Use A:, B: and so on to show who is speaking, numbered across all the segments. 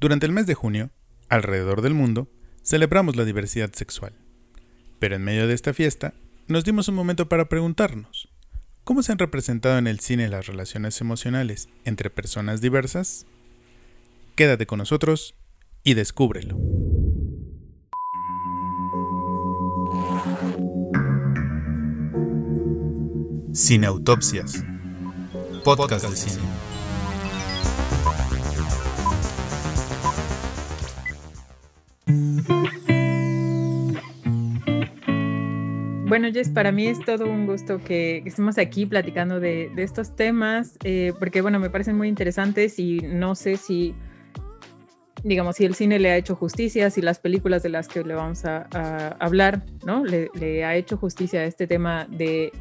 A: Durante el mes de junio, alrededor del mundo, celebramos la diversidad sexual. Pero en medio de esta fiesta, nos dimos un momento para preguntarnos, ¿cómo se han representado en el cine las relaciones emocionales entre personas diversas? Quédate con nosotros y descúbrelo. Cineautopsias. Podcast de cine.
B: Bueno, Jess, para mí es todo un gusto que estemos aquí platicando de, estos temas, eh, porque bueno, me parecen muy interesantes y no sé si, digamos, si el cine le ha hecho justicia, si las películas de las que le vamos a, hablar, ¿no? Le, ha hecho justicia a este tema de,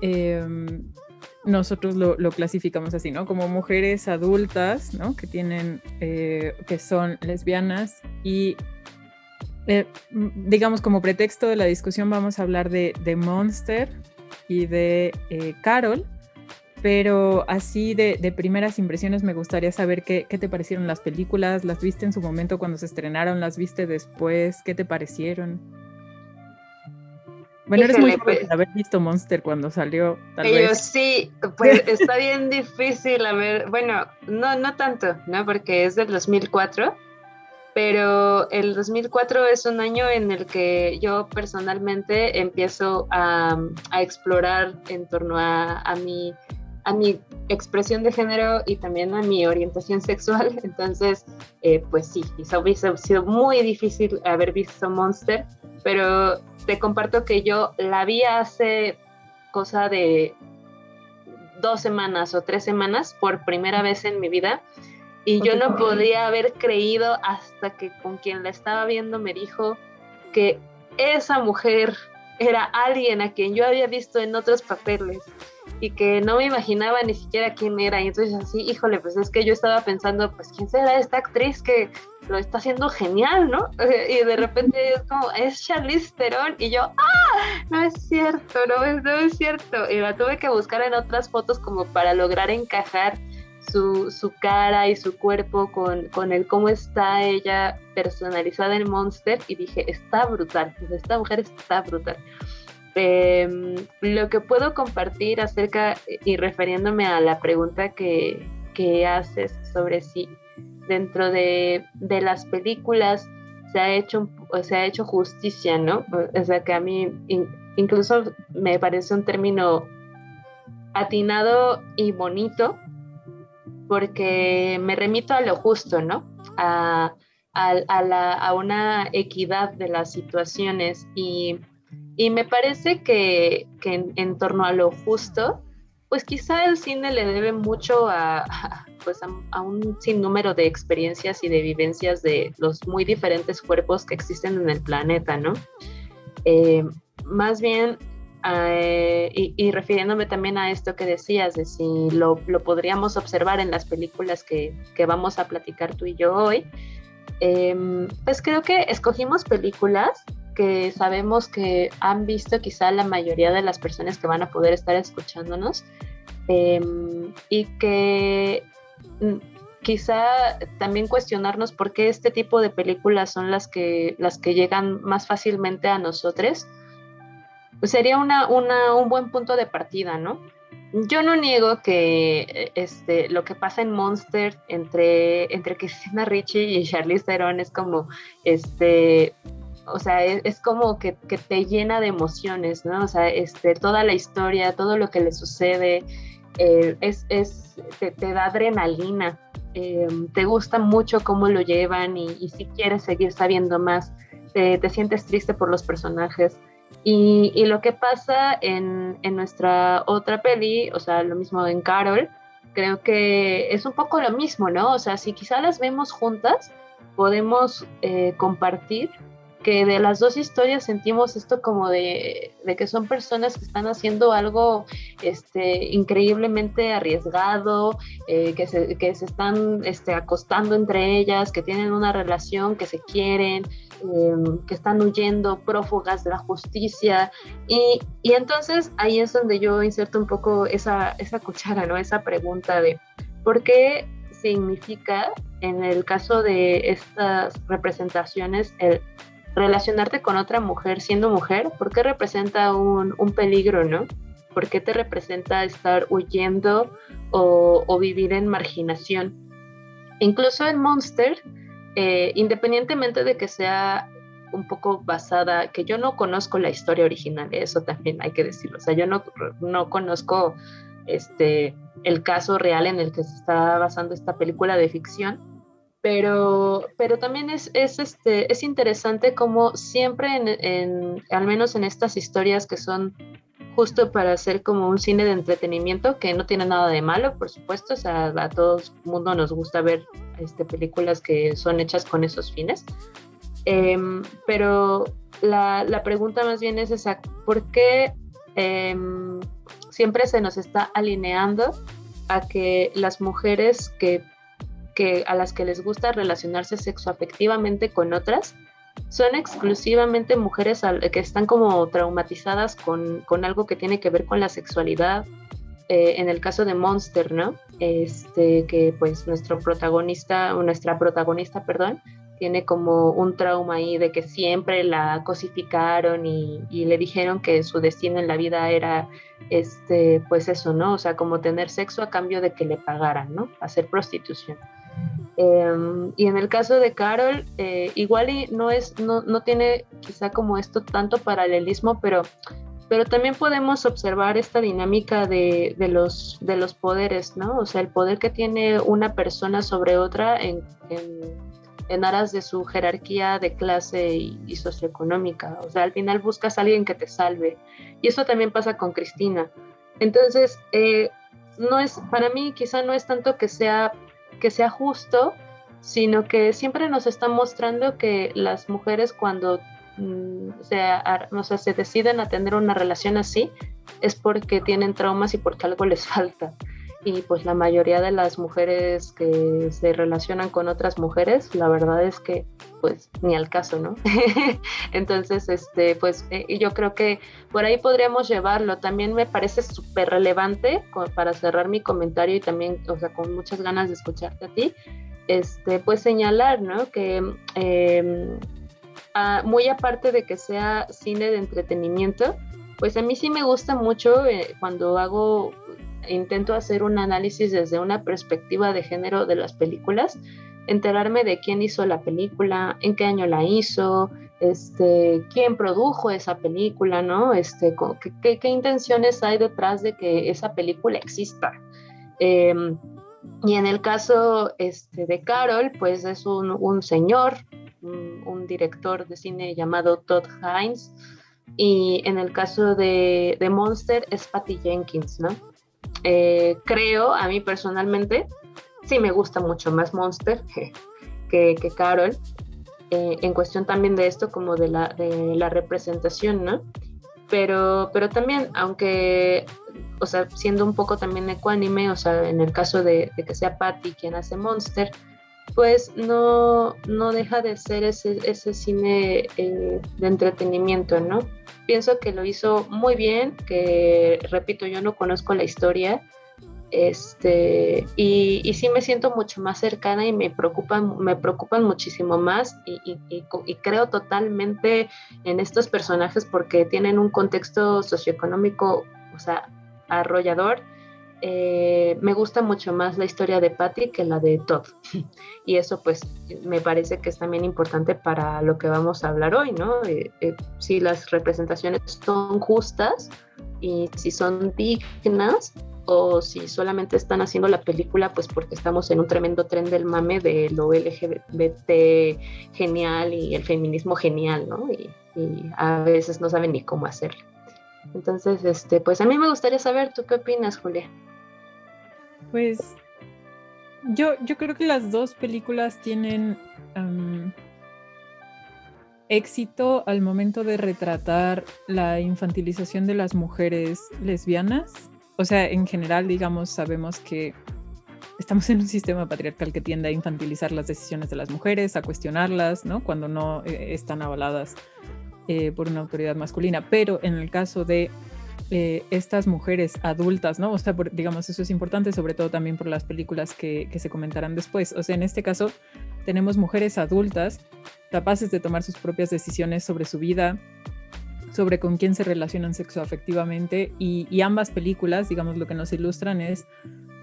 B: em, nosotros lo, clasificamos así, ¿no? Como mujeres adultas, ¿no? Que tienen, eh, que son lesbianas y eh, digamos, como pretexto de la discusión vamos a hablar de, Monster y de eh, Carol, pero así de, primeras impresiones me gustaría saber qué, te parecieron las películas, las viste en su momento cuando se estrenaron, las viste después, qué te parecieron. Bueno, eres muy joven pues haber visto Monster cuando salió,
C: tal vez. sí, pues está bien difícil a ver, bueno, no, no tanto, ¿no? Porque es del 2004 pero el 2004 es un año en el que yo personalmente empiezo a, explorar en torno a, mi, a mi expresión de género y también a mi orientación sexual. Entonces, eh, pues sí, hubiese sido muy difícil haber visto Monster, pero te comparto que yo la vi hace cosa de dos semanas o tres semanas por primera vez en mi vida y yo no podía haber creído hasta que con quien la estaba viendo me dijo que esa mujer era alguien a quien yo había visto en otros papeles y que no me imaginaba ni siquiera quién era. Y entonces así, híjole, pues es que yo estaba pensando, pues quién será esta actriz que lo está haciendo genial, ¿no? Y de repente es como, es Charlize Theron y yo, ¡ah! No es cierto, no es, no es cierto. Y la tuve que buscar en otras fotos como para lograr encajar su, cara y su cuerpo con, con, el cómo está ella personalizada en Monster y dije, está brutal, esta mujer está brutal. Em, lo que puedo compartir acerca y refiriéndome a la pregunta que, que haces sobre si dentro de, de, las películas se ha hecho se ha hecho justicia, ¿no? O sea que a mí incluso me parece un término atinado y bonito porque me remito a lo justo, ¿no? A, una equidad de las situaciones y, me parece que, en, torno a lo justo, pues quizá el cine le debe mucho a, pues a, un sinnúmero de experiencias y de vivencias de los muy diferentes cuerpos que existen en el planeta, ¿no? Eh, más bien eh, y, refiriéndome también a esto que decías, de si lo, podríamos observar en las películas que, vamos a platicar tú y yo hoy, em, pues creo que escogimos películas que sabemos que han visto quizá la mayoría de las personas que van a poder estar escuchándonos em, y que mm, quizá también cuestionarnos por qué este tipo de películas son las que, las que llegan más fácilmente a nosotros pues sería una, un buen punto de partida, ¿no? Yo no niego que este, lo que pasa en Monster entre, entre Cristina Ricci y Charlize Theron es como, este, o sea, es, como que, te llena de emociones, ¿no? O sea, este, toda la historia, todo lo que le sucede, eh, es, te, da adrenalina, eh, te gusta mucho cómo lo llevan y, si quieres seguir sabiendo más, te sientes triste por los personajes. Y, lo que pasa en, nuestra otra peli, o sea, lo mismo en Carol, creo que es un poco lo mismo, ¿no? O sea, si quizá las vemos juntas, podemos eh, compartir que de las dos historias sentimos esto como de, que son personas que están haciendo algo este, increíblemente arriesgado, eh, que, se, que se están este, acostando entre ellas, que tienen una relación, que se quieren, Em, que están huyendo, prófugas de la justicia. Y, y, entonces ahí es donde yo inserto un poco esa, esa cuchara, ¿no? Esa pregunta de por qué significa en el caso de estas representaciones, el relacionarte con otra mujer siendo mujer, ¿por qué representa un, un peligro, no? ¿Por qué te representa estar huyendo o, o vivir en marginación? Incluso en Monster, eh, independientemente de que sea un poco basada, que yo no conozco la historia original, eso también hay que decirlo, o sea, yo no, no conozco este, el caso real en el que se está basando esta película de ficción, pero, pero también es, es, este, es interesante como siempre, en, al menos en estas historias que son justo para hacer como un cine de entretenimiento que no tiene nada de malo, por supuesto, o sea, a todo el mundo nos gusta ver este, películas que son hechas con esos fines, em, pero la, la, pregunta más bien es esa, ¿por qué em, siempre se nos está alineando a que las mujeres que, que, a las que les gusta relacionarse sexoafectivamente con otras son exclusivamente mujeres que están como traumatizadas con, con, algo que tiene que ver con la sexualidad. Eh, en el caso de Monster, ¿no? Este, que pues nuestro protagonista, nuestra protagonista, perdón, tiene como un trauma ahí de que siempre la cosificaron y, le dijeron que su destino en la vida era, este, pues eso, ¿no? O sea, como tener sexo a cambio de que le pagaran, ¿no? Hacer prostitución. Em, y en el caso de Carol, eh, igual y no, es, no, no tiene quizá como esto tanto paralelismo, pero, pero también podemos observar esta dinámica de, de, los, de los poderes, ¿no? O sea, el poder que tiene una persona sobre otra en, en en aras de su jerarquía de clase y, socioeconómica. O sea, al final buscas a alguien que te salve. Y eso también pasa con Cristina. Entonces, eh, no es, para mí quizá no es tanto que sea, que sea justo, sino que siempre nos está mostrando que las mujeres cuando mm, se, se deciden a tener una relación así, es porque tienen traumas y porque algo les falta y pues la mayoría de las mujeres que se relacionan con otras mujeres, la verdad es que pues ni al caso, ¿no? Entonces, este, pues eh, yo creo que por ahí podríamos llevarlo. También me parece súper relevante para cerrar mi comentario y también, o sea, con muchas ganas de escucharte a ti, este, pues señalar, ¿no? Que em, muy aparte de que sea cine de entretenimiento, pues a mí sí me gusta mucho eh, cuando hago intento hacer un análisis desde una perspectiva de género de las películas, enterarme de quién hizo la película, en qué año la hizo, este, quién produjo esa película, ¿no? Este, qué, intenciones hay detrás de que esa película exista. Em, y en el caso este, de Carol, pues es un, señor, un, un, director de cine llamado Todd Hines, y en el caso de, de Monster es Patty Jenkins, ¿no? Eh, creo, a mí personalmente, sí me gusta mucho más Monster que, que, Carol, eh, en cuestión también de esto, como de la, de la representación, ¿no? Pero, pero también, aunque, o sea, siendo un poco también ecuánime, o sea, en el caso de, de que sea Patty quien hace Monster, pues no, no deja de ser ese, ese cine eh, de entretenimiento, ¿no? Pienso que lo hizo muy bien, que repito, yo no conozco la historia, este, y, sí me siento mucho más cercana y me preocupan, me preocupan muchísimo más y, y, y, creo totalmente en estos personajes porque tienen un contexto socioeconómico, o sea, arrollador eh, me gusta mucho más la historia de Patty que la de Todd. Y eso pues me parece que es también importante para lo que vamos a hablar hoy, ¿no? Eh, eh, si las representaciones son justas y si son dignas o si solamente están haciendo la película pues porque estamos en un tremendo tren del mame de lo LGBT genial y el feminismo genial, ¿no? Y, y a veces no saben ni cómo hacerlo. Entonces, este, pues a mí me gustaría saber, ¿tú qué opinas, Julia?
B: Pues yo, yo creo que las dos películas tienen éxito al momento de retratar la infantilización de las mujeres lesbianas. O sea, en general, digamos, sabemos que estamos en un sistema patriarcal que tiende a infantilizar las decisiones de las mujeres, a cuestionarlas, ¿no? Cuando no eh, están avaladas eh, por una autoridad masculina. Pero en el caso de eh, estas mujeres adultas, ¿no? O sea, digamos, eso es importante, sobre todo también por las películas que, que se comentarán después. O sea, en este caso, tenemos mujeres adultas capaces de tomar sus propias decisiones sobre su vida, sobre con quién se relacionan sexoafectivamente y, y ambas películas, digamos, lo que nos ilustran es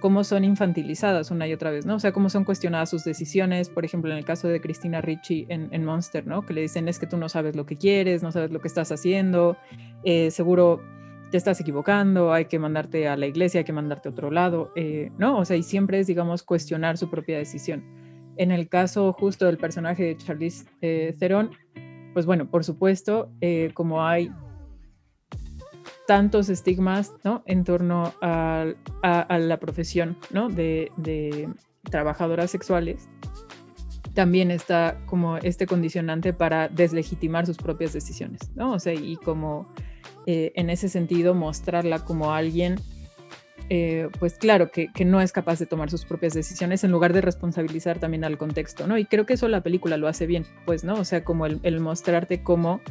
B: cómo son infantilizadas una y otra vez, ¿no? O sea, cómo son cuestionadas sus decisiones, por ejemplo, en el caso de Cristina Ricci en, Monster, ¿no? Que le dicen es que tú no sabes lo que quieres, no sabes lo que estás haciendo, eh, seguro te estás equivocando, hay que mandarte a la iglesia, hay que mandarte a otro lado, eh, ¿no? O sea, y siempre es, digamos, cuestionar su propia decisión. En el caso justo del personaje de Charlize eh, pues bueno, por supuesto, como hay tantos estigmas ¿no? en torno a, la profesión de, trabajadoras sexuales, también está como este condicionante para deslegitimar sus propias decisiones, ¿no? O sea, y como eh, en ese sentido mostrarla como alguien, eh, pues claro, que, no es capaz de tomar sus propias decisiones en lugar de responsabilizar también al contexto, ¿no? Y creo que eso la película lo hace bien, pues, ¿no? O sea, como el, el mostrarte cómo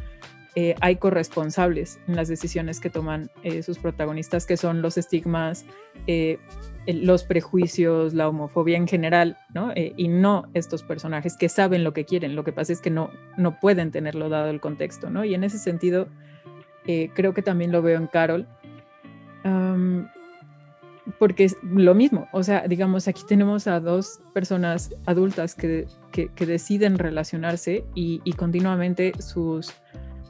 B: eh, hay corresponsables en las decisiones que toman eh, sus protagonistas, que son los estigmas, eh, los prejuicios, la homofobia en general, ¿no? y no estos personajes que saben lo que quieren. Lo que pasa es que no, no pueden tenerlo dado el contexto, ¿no? Y en ese sentido, creo que también lo veo en Carol. porque es lo mismo, o sea, digamos, aquí tenemos a dos personas adultas que, que, deciden relacionarse y, y continuamente sus,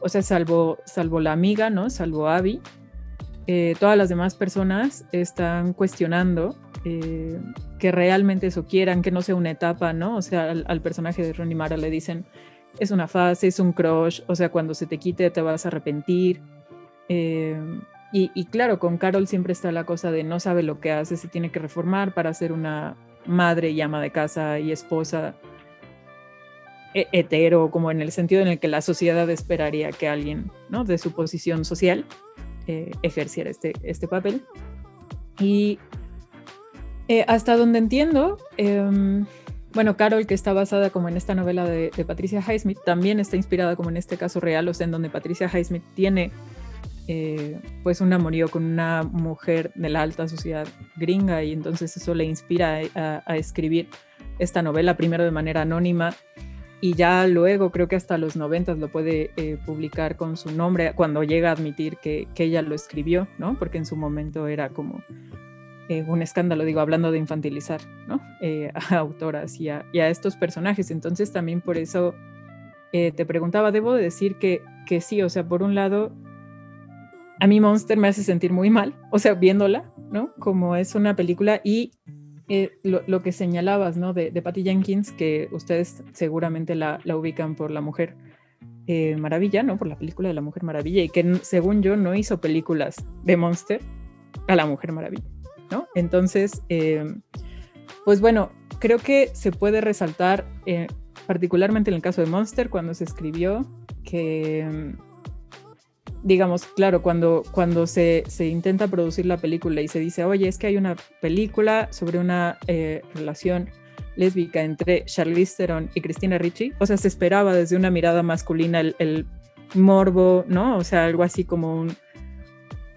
B: o sea, salvo, salvo la amiga, ¿no? Salvo Abby, eh, todas las demás personas están cuestionando eh, que realmente eso quieran, que no sea una etapa, ¿no? O sea, al, personaje de Ronnie Mara le dicen, es una fase, es un crush, o sea, cuando se te quite te vas a arrepentir. Eh, y, y, claro, con Carol siempre está la cosa de no sabe lo que hace, se tiene que reformar para ser una madre y ama de casa y esposa hetero, como en el sentido en el que la sociedad esperaría que alguien ¿no? de su posición social eh, ejerciera este, este papel. Y eh, hasta donde entiendo, em, bueno, Carol, que está basada como en esta novela de, Patricia Highsmith, también está inspirada como en este caso real, o sea, en donde Patricia Highsmith tiene eh, pues un amorío con una mujer de la alta sociedad gringa y entonces eso le inspira a, a escribir esta novela primero de manera anónima y ya luego creo que hasta los 90 lo puede eh, publicar con su nombre cuando llega a admitir que, que, ella lo escribió, ¿no? Porque en su momento era como eh, un escándalo, digo, hablando de infantilizar, ¿no? Eh, a autoras y a, a, estos personajes. Entonces también por eso te preguntaba, debo decir que, que sí, o sea, por un lado, a mí Monster me hace sentir muy mal, o sea, viéndola, ¿no? Como es una película y eh, lo, que señalabas, ¿no? De, Patty Jenkins, que ustedes seguramente la, ubican por La Mujer eh, Maravilla, ¿no? Por la película de La Mujer Maravilla, y que según yo no hizo películas de Monster a La Mujer Maravilla, ¿no? Entonces, eh, pues bueno, creo que se puede resaltar, particularmente en el caso de Monster, cuando se escribió, que digamos, claro, cuando, cuando se, se, intenta producir la película y se dice, oye, es que hay una película sobre una eh, relación lésbica entre Charlize Theron y Christina Ricci, o sea, se esperaba desde una mirada masculina el, morbo, ¿no? O sea, algo así como un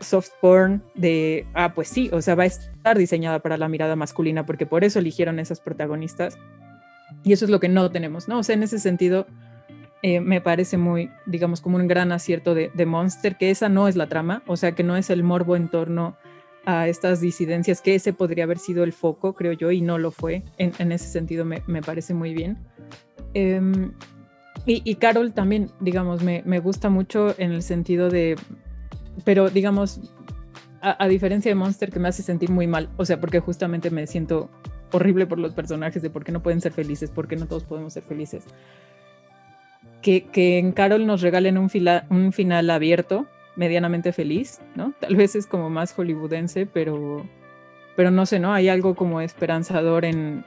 B: soft porn de, ah, pues sí, o sea, va a estar diseñada para la mirada masculina porque por eso eligieron esas protagonistas. Y eso es lo que no tenemos, ¿no? O sea, en ese sentido, eh, me parece muy, digamos, como un gran acierto de, Monster, que esa no es la trama, o sea, que no es el morbo en torno a estas disidencias, que ese podría haber sido el foco, creo yo, y no lo fue. En, ese sentido me, parece muy bien. Em, y, Carol también, digamos, me, gusta mucho en el sentido de, pero digamos, a, a, diferencia de Monster, que me hace sentir muy mal, o sea, porque justamente me siento horrible por los personajes, de por qué no pueden ser felices, por qué no todos podemos ser felices que, en Carol nos regalen un, final abierto, medianamente feliz, ¿no? Tal vez es como más hollywoodense, pero, pero no sé, ¿no? Hay algo como esperanzador en,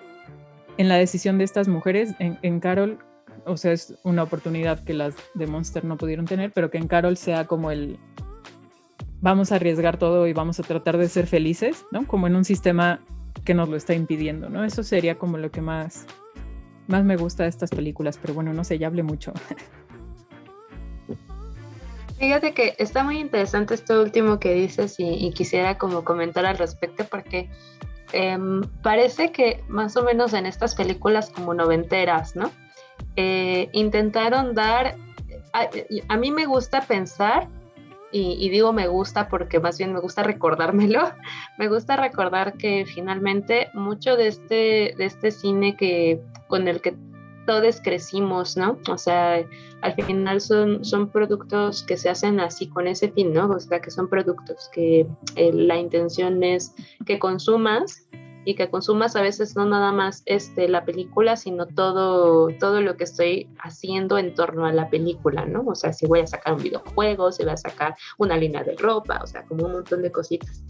B: en la decisión de estas mujeres. En, en, Carol, o sea, es una oportunidad que las de Monster no pudieron tener, pero que en Carol sea como el vamos a arriesgar todo y vamos a tratar de ser felices, ¿no? Como en un sistema que nos lo está impidiendo, ¿no? Eso sería como lo que más más me gusta de estas películas, pero bueno, no sé, ya hablé mucho.
C: Fíjate que está muy interesante esto último que dices y, quisiera como comentar al respecto porque em, parece que más o menos en estas películas como noventeras, ¿no? Eh, intentaron dar, a, mí me gusta pensar, y, digo me gusta porque más bien me gusta recordármelo, me gusta recordar que finalmente mucho de este, de este cine que, con el que todos crecimos, ¿no? O sea, al final son, son productos que se hacen así con ese fin, ¿no? O sea, que son productos que eh, la intención es que consumas y que consumas a veces no nada más este, la película, sino todo, todo lo que estoy haciendo en torno a la película, ¿no? O sea, si voy a sacar un videojuego, si voy a sacar una línea de ropa, o sea, como un montón de cositas.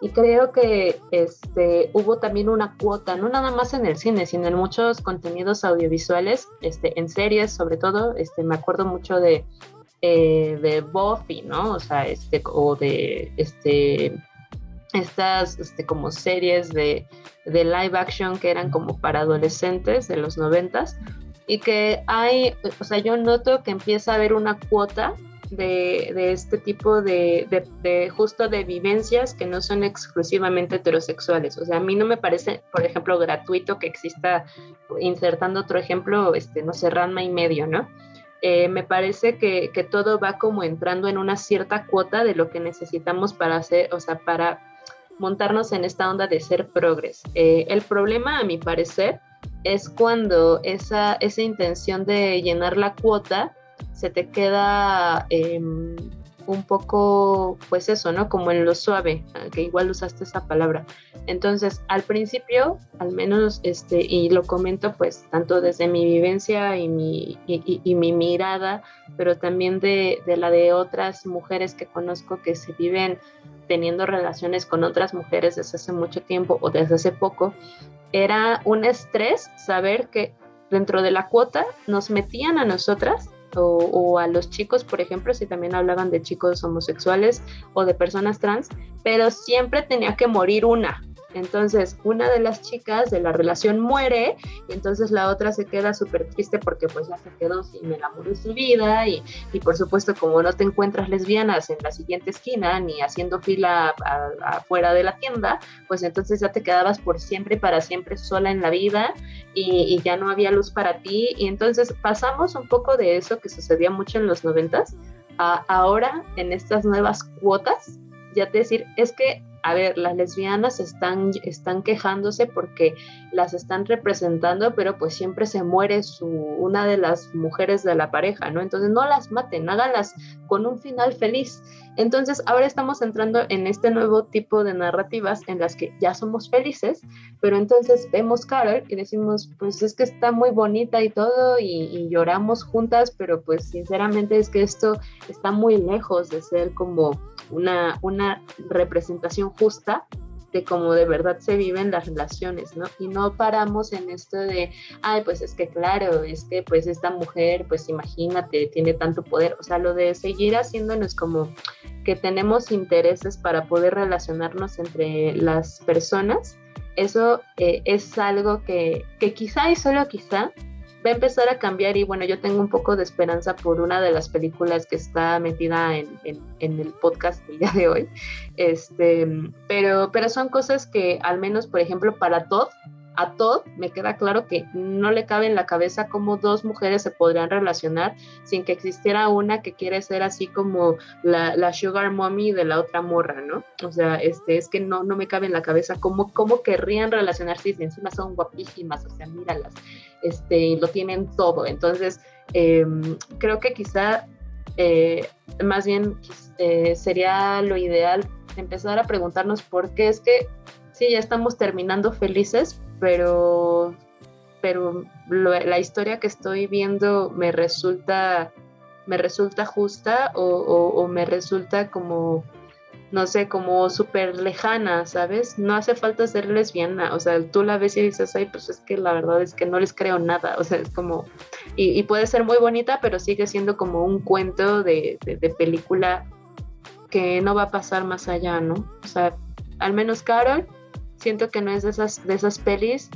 C: Y creo que este, hubo también una cuota, no nada más en el cine, sino en muchos contenidos audiovisuales, este, en series sobre todo. Este, me acuerdo mucho de, eh, de Buffy, ¿no? O sea, este, o de este, estas este, como series de, de live action que eran como para adolescentes de los noventas y que hay, o sea, yo noto que empieza a haber una cuota de, este tipo de, de, justo de vivencias que no son exclusivamente heterosexuales. O sea, a mí no me parece, por ejemplo, gratuito que exista, insertando otro ejemplo, este, no sé, Ranma y medio, ¿no? Eh, me parece que, que, todo va como entrando en una cierta cuota de lo que necesitamos para hacer, o sea, para montarnos en esta onda de ser progres. Eh, el problema, a mi parecer, es cuando esa, esa intención de llenar la cuota se te queda em, un poco, pues eso, ¿no? Como en lo suave, que igual usaste esa palabra. Entonces, al principio, al menos, este, y lo comento pues tanto desde mi vivencia y mi, y, mi mirada, pero también de, de, la de otras mujeres que conozco que se viven teniendo relaciones con otras mujeres desde hace mucho tiempo o desde hace poco, era un estrés saber que dentro de la cuota nos metían a nosotras o, a los chicos, por ejemplo, si también hablaban de chicos homosexuales o de personas trans, pero siempre tenía que morir una, entonces, una de las chicas de la relación muere y entonces la otra se queda súper triste porque pues ya se quedó sin el amor de su vida y, y, por supuesto como no te encuentras lesbianas en la siguiente esquina ni haciendo fila afuera de la tienda, pues entonces ya te quedabas por siempre y para siempre sola en la vida y, y, ya no había luz para ti. Y entonces pasamos un poco de eso que sucedía mucho en los noventas a ahora en estas nuevas cuotas ya te decir, es que a ver, las lesbianas están, están quejándose porque las están representando, pero pues siempre se muere una de las mujeres de la pareja, ¿no? Entonces no las maten, háganlas con un final feliz. Entonces ahora estamos entrando en este nuevo tipo de narrativas en las que ya somos felices, pero entonces vemos Carol y decimos, pues es que está muy bonita y todo y lloramos juntas, pero pues sinceramente es que esto está muy lejos de ser como una, una representación justa de cómo de verdad se viven las relaciones, ¿no? Y no paramos en esto de, ay, pues es que claro, es que pues esta mujer, pues imagínate, tiene tanto poder, o sea, lo de seguir haciéndonos como que tenemos intereses para poder relacionarnos entre las personas, eso eh, es algo que, que quizá y solo quizá va a empezar a cambiar y bueno, yo tengo un poco de esperanza por una de las películas que está metida en, en, el podcast del día de hoy, este, pero, pero son cosas que al menos, por ejemplo, para Todd, a Todd me queda claro que no le cabe en la cabeza cómo dos mujeres se podrían relacionar sin que existiera una que quiere ser así como la, sugar mommy de la otra morra, ¿no? O sea, este, es que no, no me cabe en la cabeza cómo, cómo querrían relacionarse si encima son guapísimas, o sea, míralas este, lo tienen todo. Entonces, em, creo que quizá eh, más bien eh, sería lo ideal empezar a preguntarnos por qué es que sí, ya estamos terminando felices, pero, pero la historia que estoy viendo me resulta, me resulta justa o me resulta como no sé, como súper lejana, ¿sabes? No hace falta ser lesbiana, o sea, tú la ves y dices, ay, pues es que la verdad es que no les creo nada, o sea, es como, y, puede ser muy bonita, pero sigue siendo como un cuento de, película que no va a pasar más allá, ¿no? O sea, al menos Carol, siento que no es de esas, de esas pelis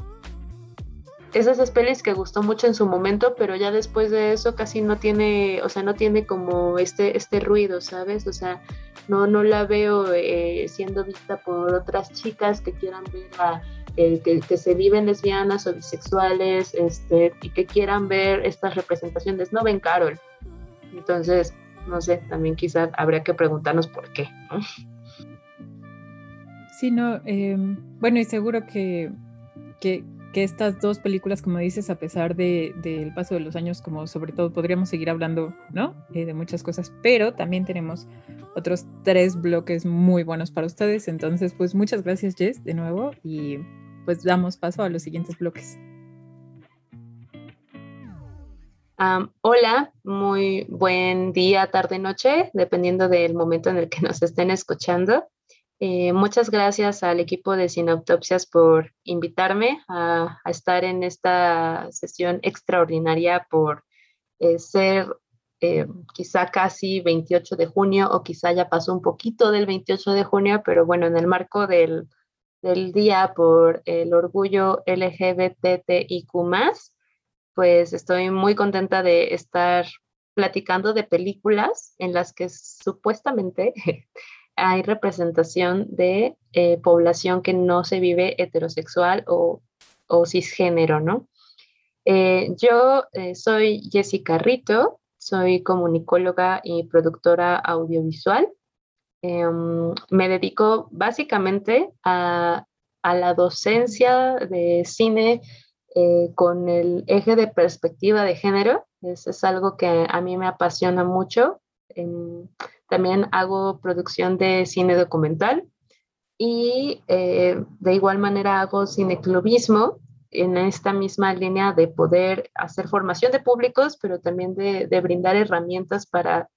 C: es esas pelis que gustó mucho en su momento, pero ya después de eso casi no tiene, o sea, no tiene como este, este ruido, ¿sabes? O sea, no, no la veo eh, siendo vista por otras chicas que quieran ver a, eh, que, que, se viven lesbianas o bisexuales, este, y que quieran ver estas representaciones, no ven Carol. Entonces, no sé, también quizás habría que preguntarnos por qué, ¿no?
B: Sí, no, em, bueno, y seguro que, que, estas dos películas, como dices, a pesar del de, paso de los años, como sobre todo podríamos seguir hablando, ¿no? Eh, de muchas cosas, pero también tenemos otros tres bloques muy buenos para ustedes. Entonces, pues muchas gracias, Jess, de nuevo, y pues damos paso a los siguientes bloques.
C: hola, muy buen día, tarde, noche, dependiendo del momento en el que nos estén escuchando. Eh, muchas gracias al equipo de Sinoptopsias por invitarme a, estar en esta sesión extraordinaria por eh, ser eh, quizá casi 28 de junio o quizá ya pasó un poquito del 28 de junio, pero bueno, en el marco del, del día por el orgullo LGBTIQ, pues estoy muy contenta de estar platicando de películas en las que supuestamente hay representación de eh, población que no se vive heterosexual o, cisgénero, ¿no? Eh, yo eh, soy Jessica Rito, soy comunicóloga y productora audiovisual. Em, me dedico básicamente a, a, la docencia de cine con el eje de perspectiva de género. Eso es algo que a mí me apasiona mucho. También hago producción de cine documental y eh, de igual manera hago cineclubismo en esta misma línea de poder hacer formación de públicos, pero también de, brindar herramientas para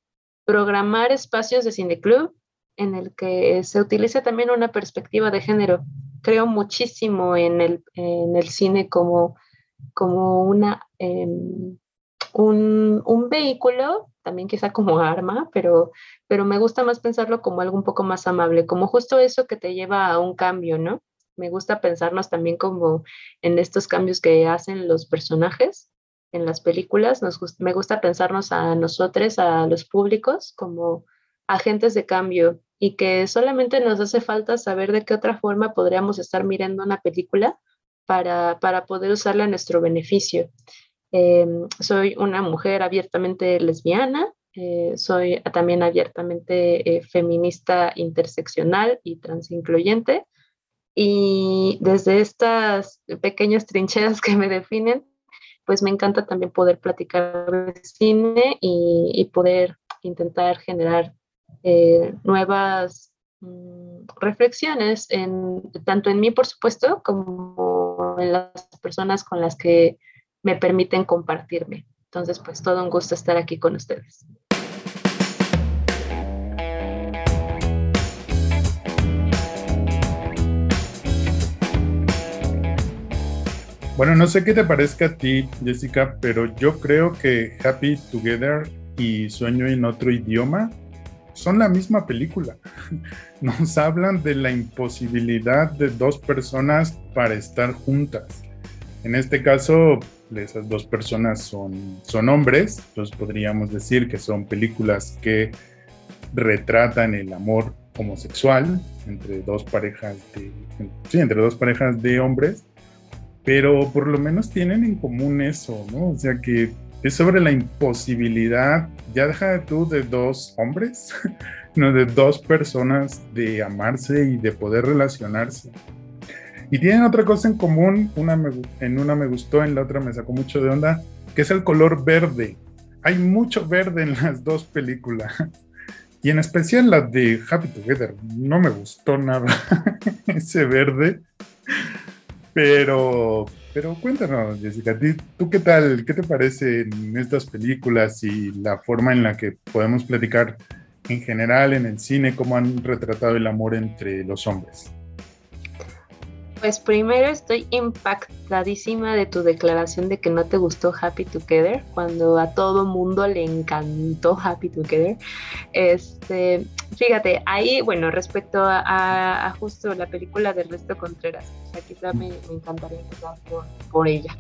C: programar espacios de cineclub en el que se utilice también una perspectiva de género. Creo muchísimo en el, en el cine como, como una, em, un, un, vehículo también quizá como arma, pero, pero me gusta más pensarlo como algo un poco más amable, como justo eso que te lleva a un cambio, ¿no? Me gusta pensarnos también como en estos cambios que hacen los personajes en las películas. Nos, me gusta pensarnos a nosotros, a los públicos, como agentes de cambio y que solamente nos hace falta saber de qué otra forma podríamos estar mirando una película para, para poder usarla a nuestro beneficio. Em, soy una mujer abiertamente lesbiana, eh, soy también abiertamente eh, feminista interseccional y transincluyente. Y desde estas pequeñas trincheras que me definen, pues me encanta también poder platicar de cine y, poder intentar generar eh, nuevas mm, reflexiones, tanto en mí, por supuesto, como en las personas con las que me permiten compartirme. Entonces, pues todo un gusto estar aquí con ustedes.
D: Bueno, no sé qué te parezca a ti, Jessica, pero yo creo que Happy Together y Sueño en otro idioma son la misma película. Nos hablan de la imposibilidad de dos personas para estar juntas. En este caso, esas dos personas son, son hombres, entonces podríamos decir que son películas que retratan el amor homosexual entre dos parejas de, sí, entre dos parejas de hombres, pero por lo menos tienen en común eso, ¿no? O sea que es sobre la imposibilidad, ya deja tú de dos hombres, no de dos personas de amarse y de poder relacionarse. Y tienen otra cosa en común, una en una me gustó, en la otra me sacó mucho de onda, que es el color verde. Hay mucho verde en las dos películas. Y en especial la de Happy Together. No me gustó nada ese verde. Pero, pero cuéntanos, Jessica, ¿tú qué tal? ¿Qué te parece en estas películas y la forma en la que podemos platicar en general en el cine, cómo han retratado el amor entre los hombres?
C: Pues primero estoy impactadísima de tu declaración de que no te gustó Happy Together, cuando a todo mundo le encantó Happy Together. Este, fíjate, ahí, bueno, respecto a, justo la película de Resto Contreras, o sea, quizá me, encantaría empezar por, ella.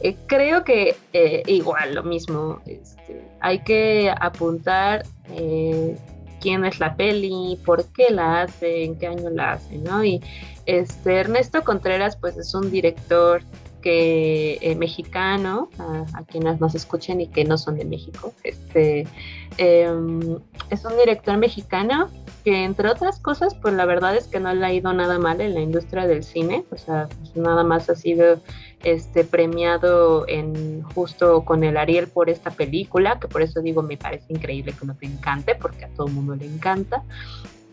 C: Eh, creo que eh, igual lo mismo, este, hay que apuntar eh, quién es la peli, por qué la hace, en qué año la hace, ¿no? Y este, Ernesto Contreras pues es un director que mexicano, a, quienes nos escuchen y que no son de México, este, em, es un director mexicano que entre otras cosas, pues la verdad es que no le ha ido nada mal en la industria del cine, o sea, pues nada más ha sido este, premiado en justo con el Ariel por esta película, que por eso digo me parece increíble que no te encante, porque a todo el mundo le encanta.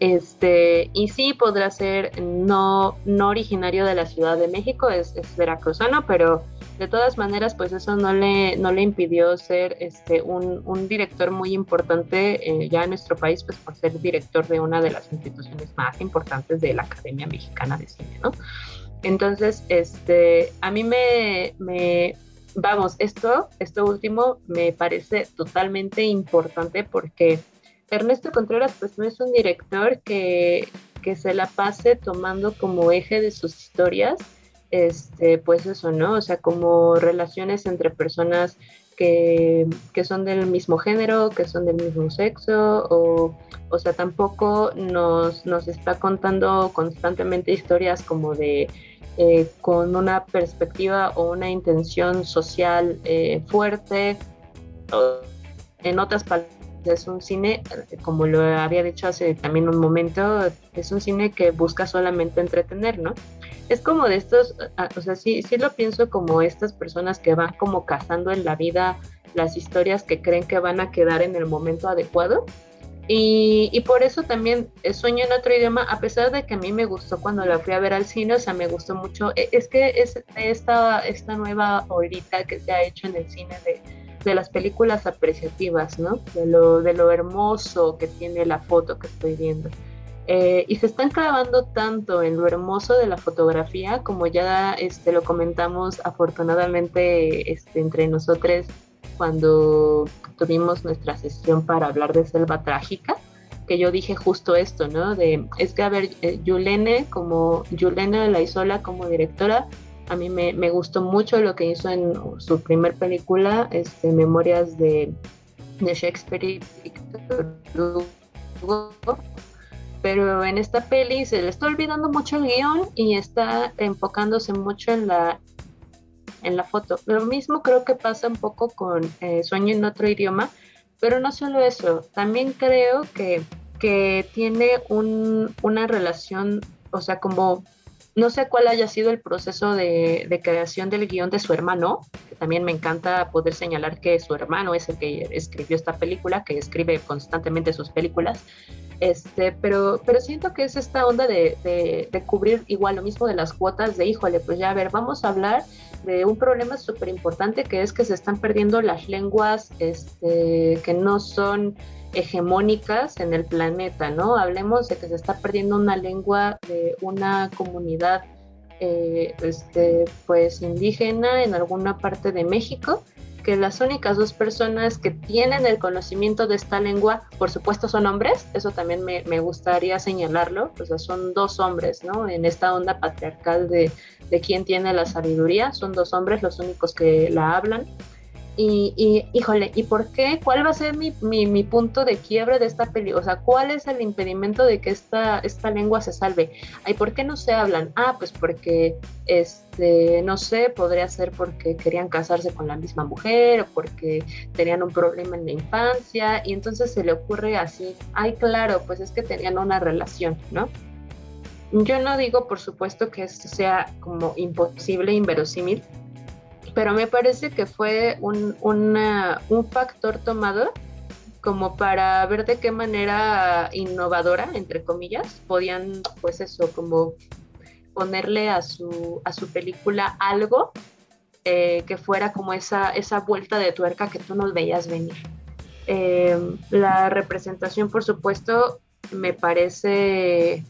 C: Este, y sí podrá ser no, no originario de la Ciudad de México, es, veracruzano, pero de todas maneras, pues eso no le, no le impidió ser este, un, un director muy importante eh, ya en nuestro país, pues por ser director de una de las instituciones más importantes de la Academia Mexicana de Cine, ¿no? Entonces, este, a mí me, me, vamos, esto, esto último me parece totalmente importante porque Ernesto Contreras, pues no es un director que, que se la pase tomando como eje de sus historias, este, pues eso, ¿no? O sea, como relaciones entre personas que, que, son del mismo género, que son del mismo sexo, o, o sea, tampoco nos, nos está contando constantemente historias como de eh, con una perspectiva o una intención social eh, fuerte. En otras palabras, es un cine, como lo había dicho hace también un momento, es un cine que busca solamente entretener, ¿no? Es como de estos, ah, o sea, sí, sí lo pienso como estas personas que van como cazando en la vida las historias que creen que van a quedar en el momento adecuado y, por eso también sueño en otro idioma, a pesar de que a mí me gustó cuando la fui a ver al cine, o sea, me gustó mucho. E, es que es esta, esta nueva horita que se ha hecho en el cine de, de las películas apreciativas, ¿no? De lo, de lo hermoso que tiene la foto que estoy viendo. Eh, y se están clavando tanto en lo hermoso de la fotografía, como ya este, lo comentamos afortunadamente este, entre nosotros cuando tuvimos nuestra sesión para hablar de Selva Trágica, que yo dije justo esto, ¿no? De, es que, a ver, eh, Yulene, como Yulene Laizola como directora, a mí me, gustó mucho lo que hizo en su primer película, este, Memorias de, Shakespeare y pero en esta peli se le está olvidando mucho el guion y está enfocándose mucho en la en la foto. Lo mismo creo que pasa un poco con eh, Sueño en otro idioma, pero no solo eso, también creo que, que tiene un, una relación, o sea, como no sé cuál haya sido el proceso de, creación del guion de su hermano, que también me encanta poder señalar que su hermano es el que escribió esta película, que escribe constantemente sus películas, este, pero, pero siento que es esta onda de, cubrir igual lo mismo de las cuotas de, híjole, pues ya a ver, vamos a hablar de un problema súper importante que es que se están perdiendo las lenguas este, que no son hegemónicas en el planeta, ¿no? Hablemos de que se está perdiendo una lengua de una comunidad eh, este, pues indígena en alguna parte de México que las únicas dos personas que tienen el conocimiento de esta lengua, por supuesto, son hombres, eso también me, me gustaría señalarlo, o sea, son dos hombres, ¿no? En esta onda patriarcal de, de quién tiene la sabiduría, son dos hombres los únicos que la hablan. Y, y, híjole, ¿y por qué? ¿Cuál va a ser mi, punto de quiebre de esta película? O sea, ¿cuál es el impedimento de que esta, esta lengua se salve? ¿Y por qué no se hablan? Ah, pues porque, este, no sé, podría ser porque querían casarse con la misma mujer o porque tenían un problema en la infancia y entonces se le ocurre así, ay, claro, pues es que tenían una relación, ¿no? Yo no digo, por supuesto, que esto sea como imposible, inverosímil, pero me parece que fue un, un factor tomado como para ver de qué manera innovadora, entre comillas, podían, pues eso, como ponerle a su, a su película algo eh, que fuera como esa, esa vuelta de tuerca que tú no veías venir. Eh, la representación, por supuesto, me parece,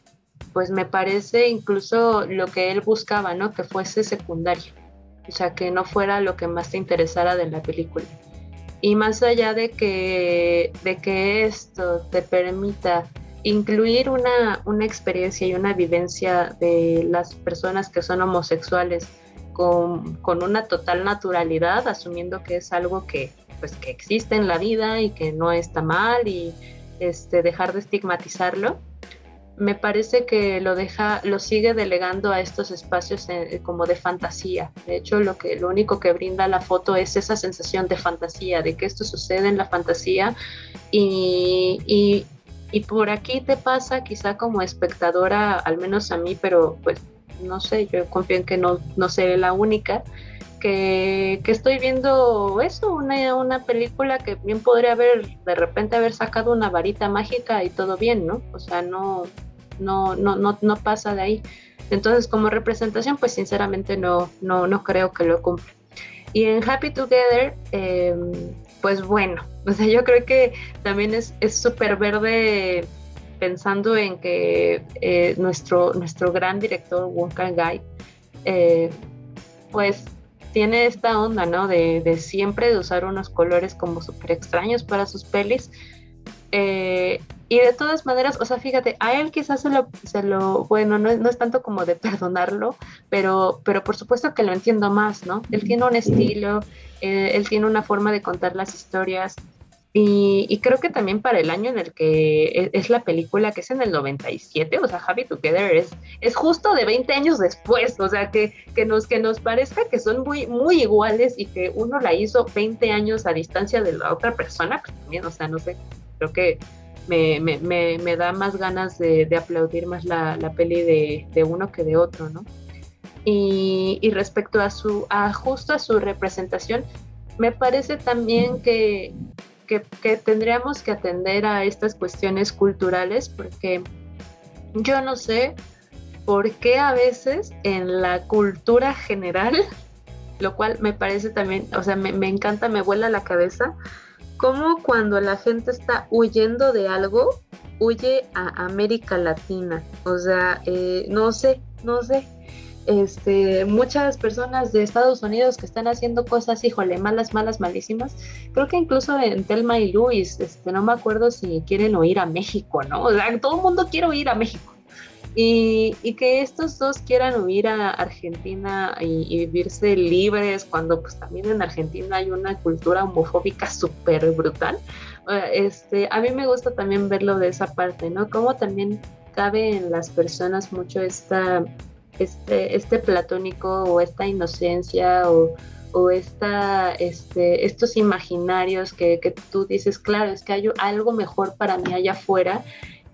C: pues me parece incluso lo que él buscaba, ¿no? Que fuese secundario o sea, que no fuera lo que más te interesara de la película. Y más allá de que, de que esto te permita incluir una, una experiencia y una vivencia de las personas que son homosexuales con, con, una total naturalidad, asumiendo que es algo que, pues, que existe en la vida y que no está mal y este, dejar de estigmatizarlo me parece que lo deja, lo sigue delegando a estos espacios eh, como de fantasía. De hecho, lo que lo único que brinda la foto es esa sensación de fantasía, de que esto sucede en la fantasía y, y, y por aquí te pasa quizá como espectadora, al menos a mí, pero pues no sé, yo confío en que no, no seré la única. Que, que, estoy viendo eso, una, una película que bien podría haber de repente haber sacado una varita mágica y todo bien, ¿no? O sea, no, no, no, no, no pasa de ahí. Entonces, como representación, pues sinceramente no, no, no creo que lo cumpla. Y en Happy Together, em, pues bueno, o sea, yo creo que también es súper verde pensando en que eh, nuestro, nuestro gran director, Wong Kar Gai, eh, pues tiene esta onda, ¿no? De, de, siempre de usar unos colores como súper extraños para sus pelis. Eh, y de todas maneras, o sea, fíjate, a él quizás se lo, se lo bueno, no es, no es tanto como de perdonarlo, pero, pero por supuesto que lo entiendo más, ¿no? Él tiene un estilo, eh, él tiene una forma de contar las historias. Y, creo que también para el año en el que e, es, la película, que es en el 97, o sea, Happy Together es, es justo de 20 años después, o sea, que, que, nos, que nos parezca que son muy, muy iguales y que uno la hizo 20 años a distancia de la otra persona, pues también, o sea, no sé, creo que me, me, me, da más ganas de, de aplaudir más la, la peli de, de, uno que de otro, ¿no? Y, y, respecto a su, a justo a su representación, me parece también que, que, tendríamos que atender a estas cuestiones culturales porque yo no sé por qué a veces en la cultura general, lo cual me parece también, o sea, me, me encanta, me vuela la cabeza, como cuando la gente está huyendo de algo, huye a América Latina. O sea, eh, no sé, no sé. Este, muchas personas de Estados Unidos que están haciendo cosas, híjole, malas, malas, malísimas. Creo que incluso en Telma y Luis, este, no me acuerdo si quieren oír a México, ¿no? O sea, todo el mundo quiere oír a México. Y, que estos dos quieran huir a Argentina y, vivirse libres cuando pues también en Argentina hay una cultura homofóbica súper brutal. Este, a mí me gusta también verlo de esa parte, ¿no? Cómo también cabe en las personas mucho esta, este, este platónico o esta inocencia o, o esta, este, estos imaginarios que, que, tú dices, claro, es que hay algo mejor para mí allá afuera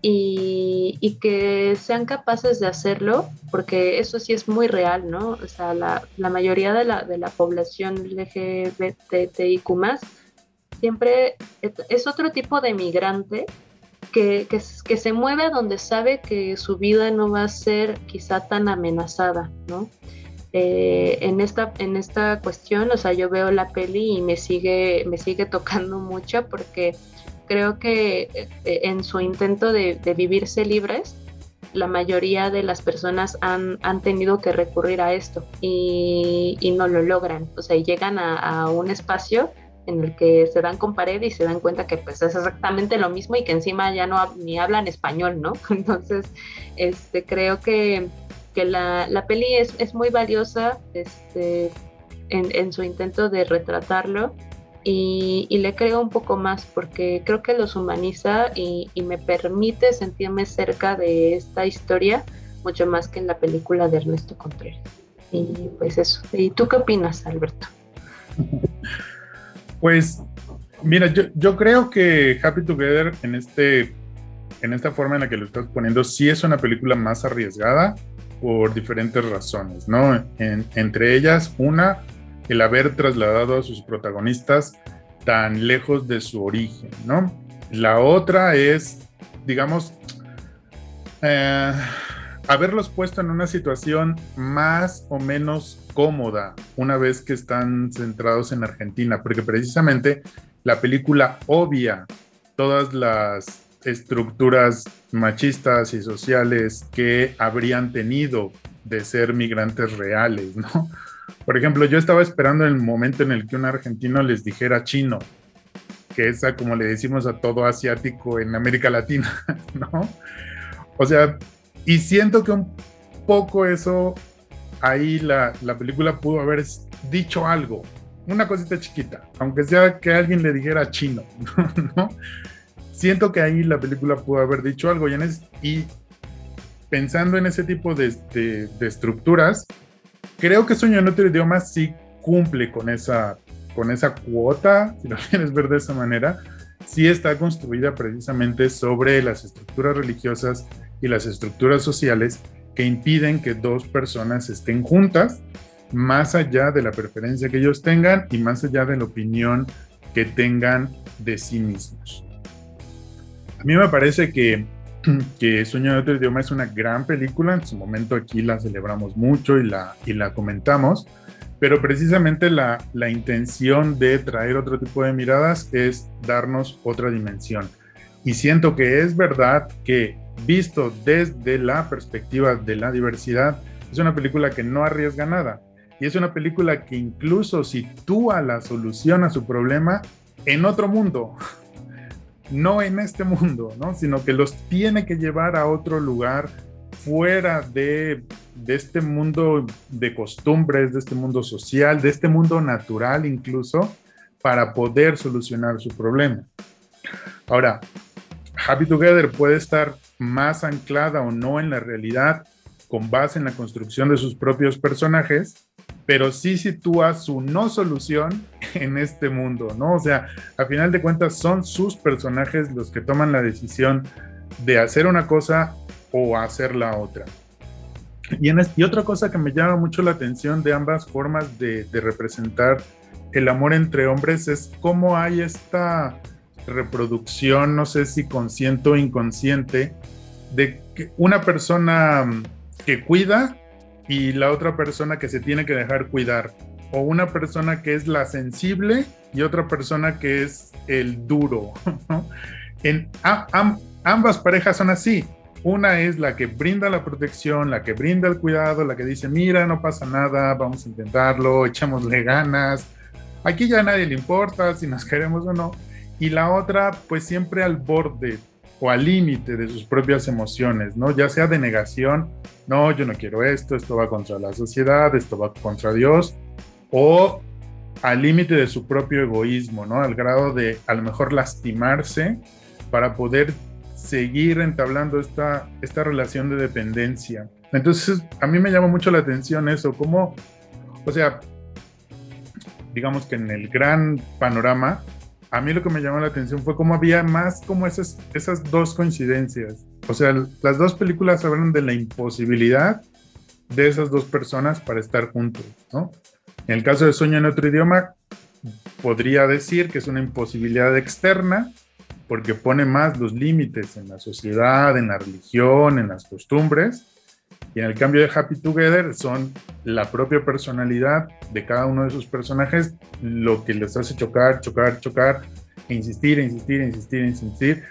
C: y, que sean capaces de hacerlo, porque eso sí es muy real, ¿no? O sea, la, la mayoría de la, de la población LGBTIQ siempre es otro tipo de migrante que, que, que, se mueve donde sabe que su vida no va a ser quizá tan amenazada, ¿no? Eh, en, esta, en esta cuestión, o sea, yo veo la peli y me sigue, me sigue tocando mucho porque creo que eh, en su intento de, vivirse libres, la mayoría de las personas han, han tenido que recurrir a esto y, y, no lo logran. O sea, llegan a, un espacio en el que se dan con pared y se dan cuenta que pues es exactamente lo mismo y que encima ya no ni hablan español, ¿no? Entonces, este, creo que, que la, la, peli es, es, muy valiosa este, en, en su intento de retratarlo y, le creo un poco más porque creo que los humaniza y, me permite sentirme cerca de esta historia mucho más que en la película de Ernesto Contreras. Y pues eso. ¿Y tú qué opinas, Alberto?
D: Pues mira, yo, creo que Happy Together en, este, en esta forma en la que lo estás poniendo sí es una película más arriesgada por diferentes razones, ¿no? entre ellas, una, el haber trasladado a sus protagonistas tan lejos de su origen, ¿no? La otra es, digamos, eh, haberlos puesto en una situación más o menos cómoda una vez que están centrados en Argentina, porque precisamente la película obvia todas las estructuras machistas y sociales que habrían tenido de ser migrantes reales, ¿no? Por ejemplo, yo estaba esperando el momento en el que un argentino les dijera chino, que es como le decimos a todo asiático en América Latina, ¿no? O sea, y siento que un poco eso ahí la, la película pudo haber dicho algo, una cosita chiquita, aunque sea que alguien le dijera chino, ¿no? Siento que ahí la película pudo haber dicho algo y, y pensando en ese tipo de, de, estructuras, creo que Sueño en otro idioma sí cumple con esa, con esa cuota, si lo quieres ver de esa manera, sí está construida precisamente sobre las estructuras religiosas y las estructuras sociales que impiden que dos personas estén juntas, más allá de la preferencia que ellos tengan y más allá de la opinión que tengan de sí mismos. A mí me parece que, que Sueño de otro idioma es una gran película, en su momento aquí la celebramos mucho y la, y la comentamos, pero precisamente la, la intención de traer otro tipo de miradas es darnos otra dimensión. Y siento que es verdad que visto desde la perspectiva de la diversidad, es una película que no arriesga nada. Y es una película que incluso sitúa la solución a su problema en otro mundo, no en este mundo, ¿no? sino que los tiene que llevar a otro lugar fuera de, de este mundo de costumbres, de este mundo social, de este mundo natural incluso, para poder solucionar su problema. Ahora, Happy Together puede estar más anclada o no en la realidad con base en la construcción de sus propios personajes, pero sí sitúa su no solución en este mundo, ¿no? O sea, a final de cuentas son sus personajes los que toman la decisión de hacer una cosa o hacer la otra. Y, otra cosa que me llama mucho la atención de ambas formas de representar el amor entre hombres es cómo hay esta reproducción, no sé si consciente o inconsciente, de una persona que cuida y la otra persona que se tiene que dejar cuidar. O una persona que es la sensible y otra persona que es el duro. En ambas parejas son así. Una es la que brinda la protección, la que brinda el cuidado, la que dice, mira, no pasa nada, vamos a intentarlo, echémosle ganas. Aquí ya a nadie le importa si nos queremos o no y la otra pues siempre al borde o al límite de sus propias emociones, ¿no? Ya sea de negación, no, yo no quiero esto, esto va contra la sociedad, esto va contra Dios, o al límite de su propio egoísmo, ¿no? Al grado de a lo mejor lastimarse para poder seguir entablando esta, esta relación de dependencia. Entonces, a mí me llama mucho la atención eso, como, o sea, digamos que en el gran panorama, a mí lo que me llamó la atención fue cómo había más como esas, esas dos coincidencias. O sea, las dos películas hablan de la imposibilidad de esas dos personas para estar juntos, ¿no? En el caso de Sueño en otro idioma, podría decir que es una imposibilidad externa porque pone más los límites en la sociedad, en la religión, en las costumbres, y en el cambio de Happy Together son la propia personalidad de cada uno de sus personajes lo que les hace chocar, chocar, chocar, e insistir, insistir, insistir, insistir.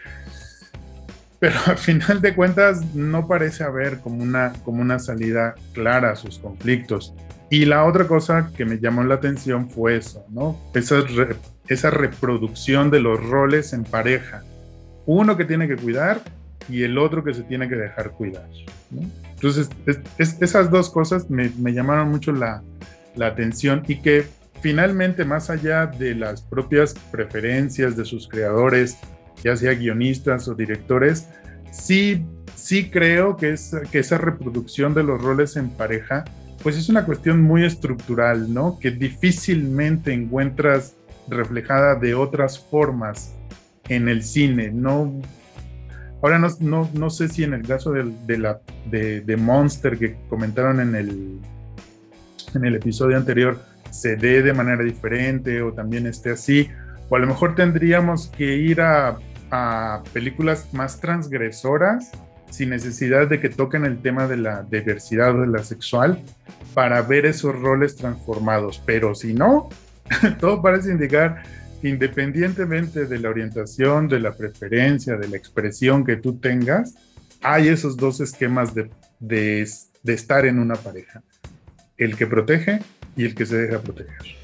D: Pero al final de cuentas no parece haber como una, como una salida clara a sus conflictos. Y la otra cosa que me llamó la atención fue eso, ¿no? Esa, esa reproducción de los roles en pareja. Uno que tiene que cuidar y el otro que se tiene que dejar cuidar. Entonces, esas dos cosas me, llamaron mucho la, atención y que finalmente, más allá de las propias preferencias de sus creadores, ya sea guionistas o directores, sí, sí creo que, es, que esa reproducción de los roles en pareja, pues es una cuestión muy estructural, ¿no? Que difícilmente encuentras reflejada de otras formas en el cine, no Ahora no, no, sé si en el caso de, la, de, Monster que comentaron en el, en el episodio anterior se dé de manera diferente o también esté así, o a lo mejor tendríamos que ir a, a películas más transgresoras sin necesidad de que toquen el tema de la diversidad o de la sexual para ver esos roles transformados. Pero si no, todo parece indicar independientemente de la orientación, de la preferencia, de la expresión que tú tengas, hay esos dos esquemas de, estar en una pareja. El que protege y el que se deja proteger.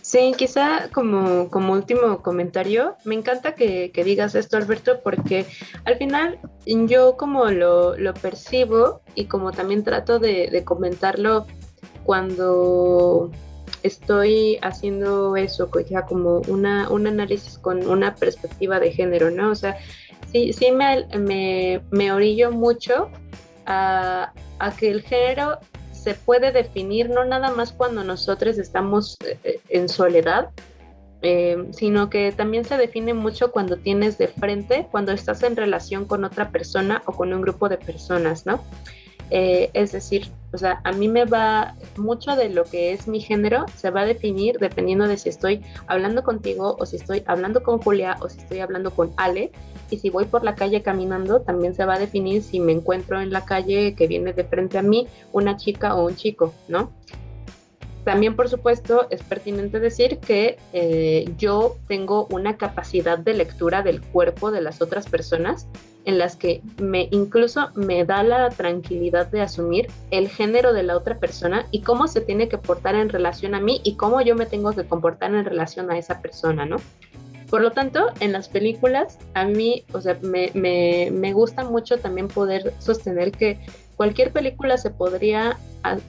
C: Sí, quizá como, último comentario, me encanta que, digas esto, Alberto, porque al final yo como lo, percibo y como también trato de, comentarlo cuando estoy haciendo eso, ya como una, un análisis con una perspectiva de género, ¿no? O sea, sí, sí me, me, orillo mucho a, a, que el género se puede definir no nada más cuando nosotros estamos eh, en soledad, eh, sino que también se define mucho cuando tienes de frente, cuando estás en relación con otra persona o con un grupo de personas, ¿no? Eh, es decir, o sea, a mí me va mucho de lo que es mi género, se va a definir dependiendo de si estoy hablando contigo o si estoy hablando con Julia o si estoy hablando con Ale. Y si voy por la calle caminando, también se va a definir si me encuentro en la calle que viene de frente a mí una chica o un chico, ¿no? También, por supuesto, es pertinente decir que eh, yo tengo una capacidad de lectura del cuerpo de las otras personas en las que me incluso me da la tranquilidad de asumir el género de la otra persona y cómo se tiene que portar en relación a mí y cómo yo me tengo que comportar en relación a esa persona, ¿no? Por lo tanto, en las películas, a mí, o sea, me, me, me gusta mucho también poder sostener que cualquier película se podría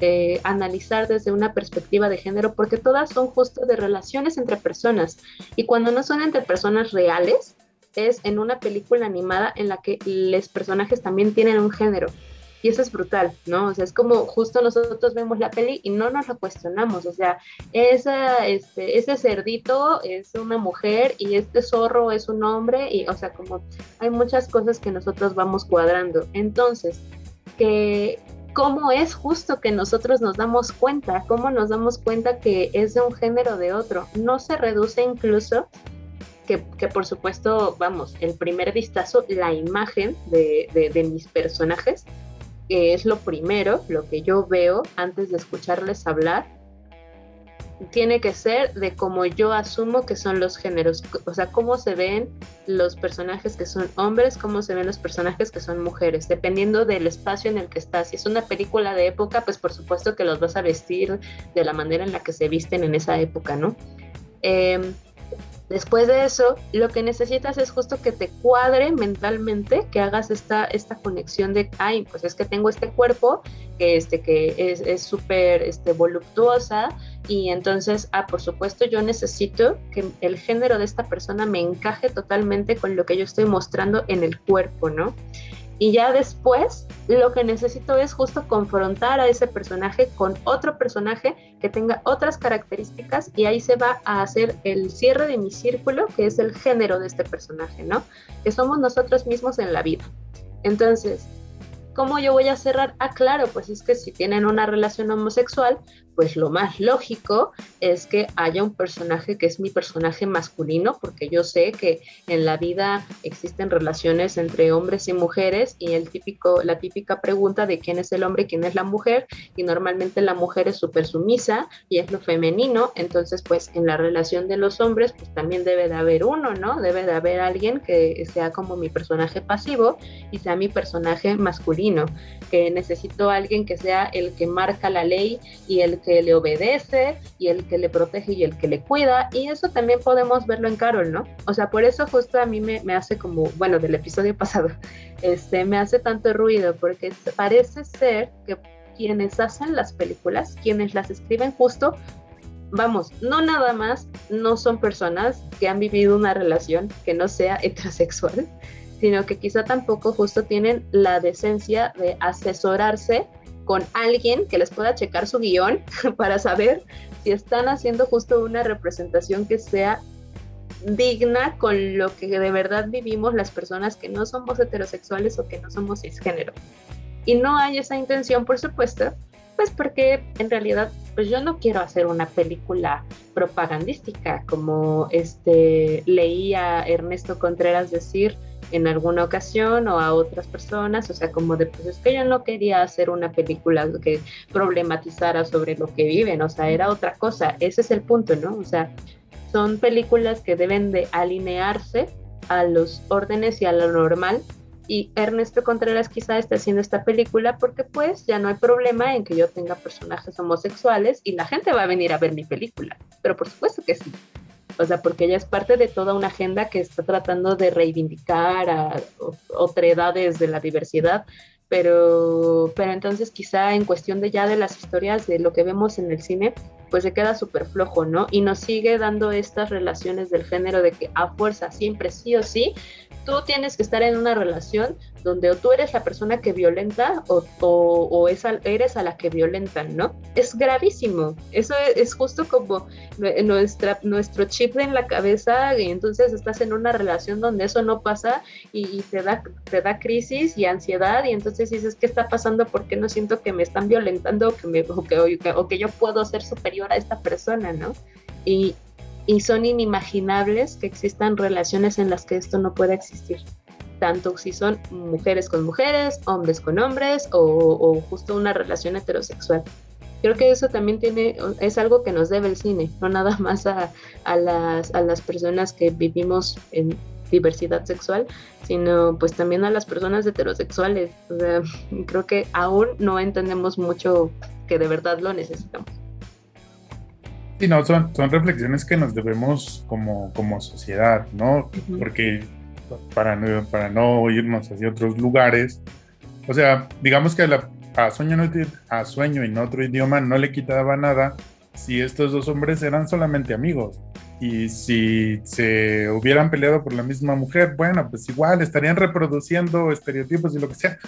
C: eh, analizar desde una perspectiva de género porque todas son justo de relaciones entre personas y cuando no son entre personas reales es en una película animada en la que los personajes también tienen un género y eso es brutal, ¿no? O sea, es como justo nosotros vemos la peli y no nos lo cuestionamos, o sea, este, ese cerdito es una mujer y este zorro es un hombre y, o sea, como hay muchas cosas que nosotros vamos cuadrando. Entonces, que cómo es justo que nosotros nos damos cuenta, cómo nos damos cuenta que es de un género de otro. No se reduce incluso que, por supuesto, vamos, el primer vistazo, la imagen de, de mis personajes, que es lo primero, lo que yo veo antes de escucharles hablar, tiene que ser de cómo yo asumo que son los géneros, o sea, cómo se ven los personajes que son hombres, cómo se ven los personajes que son mujeres, dependiendo del espacio en el que estás. Si es una película de época, pues por supuesto que los vas a vestir de la manera en la que se visten en esa época, ¿no? Em, Después de eso, lo que necesitas es justo que te cuadre mentalmente, que hagas esta, esta conexión de, ay, pues es que tengo este cuerpo que, este, que es súper este, voluptuosa y entonces, ah, por supuesto, yo necesito que el género de esta persona me encaje totalmente con lo que yo estoy mostrando en el cuerpo, ¿no? Y ya después lo que necesito es justo confrontar a ese personaje con otro personaje que tenga otras características y ahí se va a hacer el cierre de mi círculo, que es el género de este personaje, ¿no? Que somos nosotros mismos en la vida. Entonces, ¿cómo yo voy a cerrar? Ah, claro, pues es que si tienen una relación homosexual, pues lo más lógico es que haya un personaje que es mi personaje masculino, porque yo sé que en la vida existen relaciones entre hombres y mujeres y el típico, la típica pregunta de quién es el hombre y quién es la mujer, y normalmente la mujer es súper sumisa y es lo femenino, entonces pues en la relación de los hombres pues también debe de haber uno, ¿no? Debe de haber alguien que sea como mi personaje pasivo y sea mi personaje masculino, que necesito alguien que sea el que marca la ley y el que le obedece y el que le protege y el que le cuida. Y eso también podemos verlo en Carol, ¿no? O sea, por eso justo a mí me, me hace como, bueno, del episodio pasado, este, me hace tanto ruido porque parece ser que quienes hacen las películas, quienes las escriben justo, vamos, no nada más, no son personas que han vivido una relación que no sea heterosexual, sino que quizá tampoco justo tienen la decencia de asesorarse con alguien que les pueda checar su guion para saber si están haciendo justo una representación que sea digna con lo que de verdad vivimos las personas que no somos heterosexuales o que no somos cisgénero. Y no hay esa intención, por supuesto, pues porque en realidad pues yo no quiero hacer una película propagandística como este leía Ernesto Contreras decir en alguna ocasión o a otras personas, o sea, como de, pues es que yo no quería hacer una película que problematizara sobre lo que viven, o sea, era otra cosa, ese es el punto, ¿no? O sea, son películas que deben de alinearse a los órdenes y a lo normal y Ernesto Contreras quizá esté haciendo esta película porque pues ya no hay problema en que yo tenga personajes homosexuales y la gente va a venir a ver mi película, pero por supuesto que sí. O sea, porque ella es parte de toda una agenda que está tratando de reivindicar a otredades de la diversidad, pero, pero entonces quizá en cuestión de ya de las historias de lo que vemos en el cine, pues se queda súper flojo, ¿no? Y nos sigue dando estas relaciones del género de que a fuerza, siempre sí o sí, tú tienes que estar en una relación donde o tú eres la persona que violenta o, o, eres a la que violentan, ¿no? Es gravísimo. Eso es, justo como nuestra, nuestro chip en la cabeza y entonces estás en una relación donde eso no pasa y, te, da, te da crisis y ansiedad y entonces dices, ¿qué está pasando? ¿Por qué no siento que me están violentando o que, me, o que, o que yo puedo ser superior a esta persona, ¿no? Y, y son inimaginables que existan relaciones en las que esto no pueda existir tanto si son mujeres con mujeres, hombres con hombres o, justo una relación heterosexual. Creo que eso también tiene, es algo que nos debe el cine, no nada más a, las, a las personas que vivimos en diversidad sexual, sino pues también a las personas heterosexuales. creo que aún no entendemos mucho que de verdad lo necesitamos.
D: Sí, no, son, son reflexiones que nos debemos como, como sociedad, ¿no? Porque para no, para no irnos hacia otros lugares. O sea, digamos que a, sueño, a sueño en otro idioma no le quitaba nada si estos dos hombres eran solamente amigos. Y si se hubieran peleado por la misma mujer, bueno, pues igual estarían reproduciendo estereotipos y lo que sea.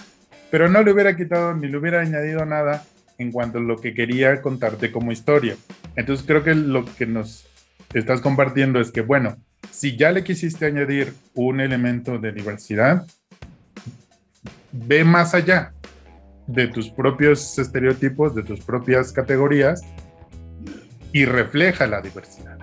D: Pero no le hubiera quitado ni le hubiera añadido nada en cuanto a lo que quería contarte como historia. Entonces creo que lo que nos estás compartiendo es que, bueno, si ya le quisiste añadir un elemento de diversidad, ve más allá de tus propios estereotipos, de tus propias categorías y refleja la diversidad.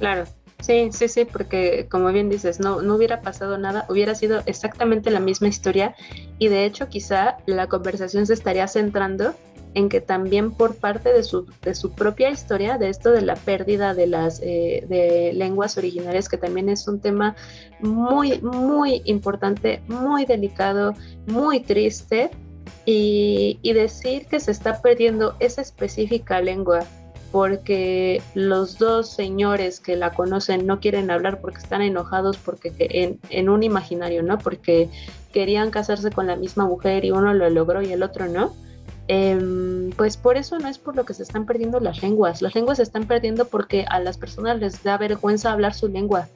C: Claro, sí, sí, sí, porque como bien dices, no, no hubiera pasado nada, hubiera sido exactamente la misma historia y de hecho quizá la conversación se estaría centrando en que también por parte de su, de su propia historia, de esto de la pérdida de las eh, de lenguas originarias, que también es un tema muy, muy importante, muy delicado, muy triste, y, y decir que se está perdiendo esa específica lengua porque los dos señores que la conocen no quieren hablar porque están enojados porque en, un imaginario, ¿no? Porque querían casarse con la misma mujer y uno lo logró y el otro no. Em, pues por eso no es por lo que se están perdiendo las lenguas. Las lenguas se están perdiendo porque a las personas les da vergüenza hablar su lengua,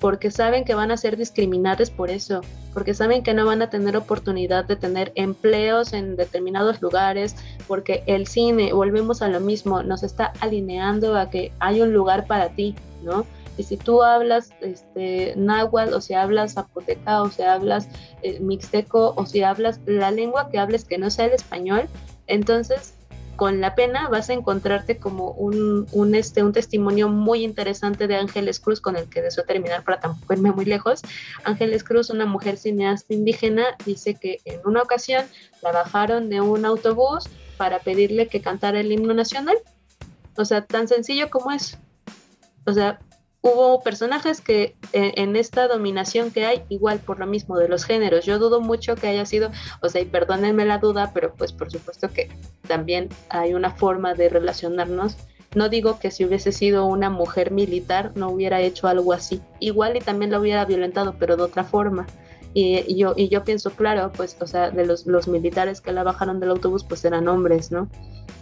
C: porque saben que van a ser discriminadas por eso, porque saben que no van a tener oportunidad de tener empleos en determinados lugares, porque el cine, volvemos a lo mismo, nos está alineando a que hay un lugar para ti, ¿no? Y si tú hablas este, náhuatl, o si hablas zapoteca, o si hablas eh, mixteco, o si hablas la lengua que hables que no sea el español, entonces, con la pena vas a encontrarte como un, un, este, un testimonio muy interesante de Ángeles Cruz, con el que deseo terminar para tampoco irme muy lejos. Ángeles Cruz, una mujer cineasta indígena, dice que en una ocasión la bajaron de un autobús para pedirle que cantara el himno nacional. O sea, tan sencillo como es. O sea, hubo personajes que eh, en esta dominación que hay, igual por lo mismo de los géneros, yo dudo mucho que haya sido, o sea, y perdónenme la duda, pero pues por supuesto que también hay una forma de relacionarnos. No digo que si hubiese sido una mujer militar no hubiera hecho algo así. Igual y también la hubiera violentado, pero de otra forma. Y, yo, y yo pienso, claro, pues, o sea, de los, los militares que la bajaron del autobús, pues eran hombres, ¿no?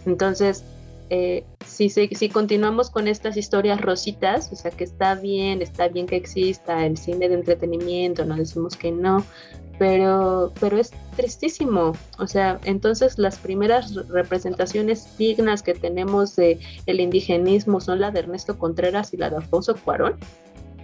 C: Entonces, eh, si, si continuamos con estas historias rositas, o sea que está bien, está bien que exista el cine de entretenimiento, no decimos que no, pero, pero es tristísimo. O sea, entonces las primeras representaciones dignas que tenemos de indigenismo son la de Ernesto Contreras y la de Alfonso Cuarón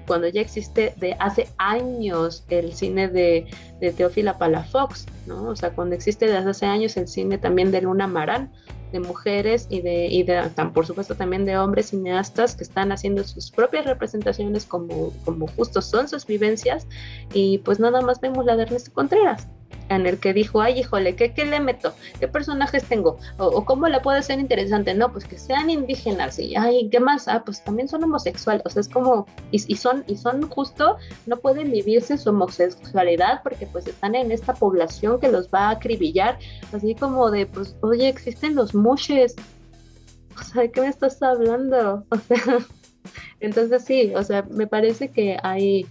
C: cuando ya existe de hace años el cine de, de Teófila Palafox, ¿no? O sea, cuando existe desde hace años el cine también de Luna Marán, de mujeres y de, y de por supuesto también de hombres cineastas que están haciendo sus propias representaciones como, como justo son sus vivencias. Y pues nada más vemos la de Ernesto Contreras en el que dijo, ay, híjole, ¿qué, qué le meto? ¿Qué personajes tengo? O, cómo le puede ser interesante? No, pues que sean indígenas y, ay, ¿qué más? Ah, pues también son homosexuales, o sea, es como, y, son, y son justo, no pueden vivirse su homosexualidad porque pues están en esta población que los va a acribillar, así como de, pues, oye, existen los mushes, o sea, ¿de qué me estás hablando? O sea, Entonces sí, o sea, me parece que hay,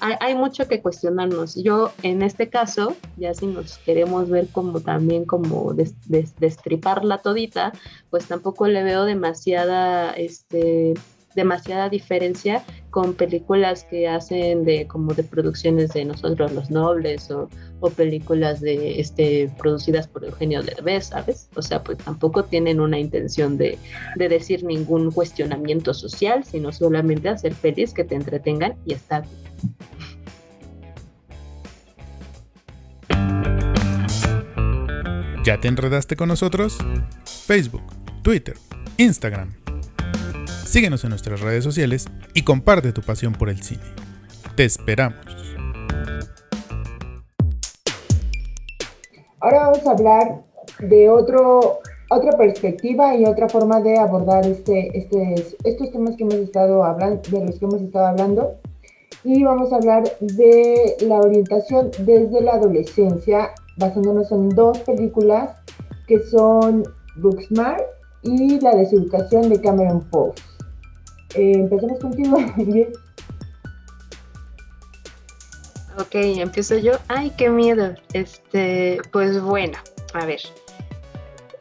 C: hay, mucho que cuestionarnos. Yo en este caso, ya si nos queremos ver como también como destriparla la todita, pues tampoco le veo demasiada, este, demasiada diferencia con películas que hacen de como de producciones de nosotros los nobles o, películas de este producidas por Eugenio Derbez, ¿sabes? O sea, pues tampoco tienen una intención de, de decir ningún cuestionamiento social, sino solamente hacer pelis que te entretengan y está.
A: ¿Ya te enredaste con nosotros? Facebook, Twitter, Instagram Síguenos en nuestras redes sociales y comparte tu pasión por el cine. Te esperamos.
E: Ahora vamos a hablar de otro, otra perspectiva y otra forma de abordar este, este, estos temas que hemos estado hablando, de los que hemos estado hablando. Y vamos a hablar de la orientación desde la adolescencia, basándonos en dos películas que son Booksmart y La deseducación de Cameron Poe. Eh, empecemos contigo,
C: Ok, empiezo yo. Ay, qué miedo. Este, pues bueno, a ver.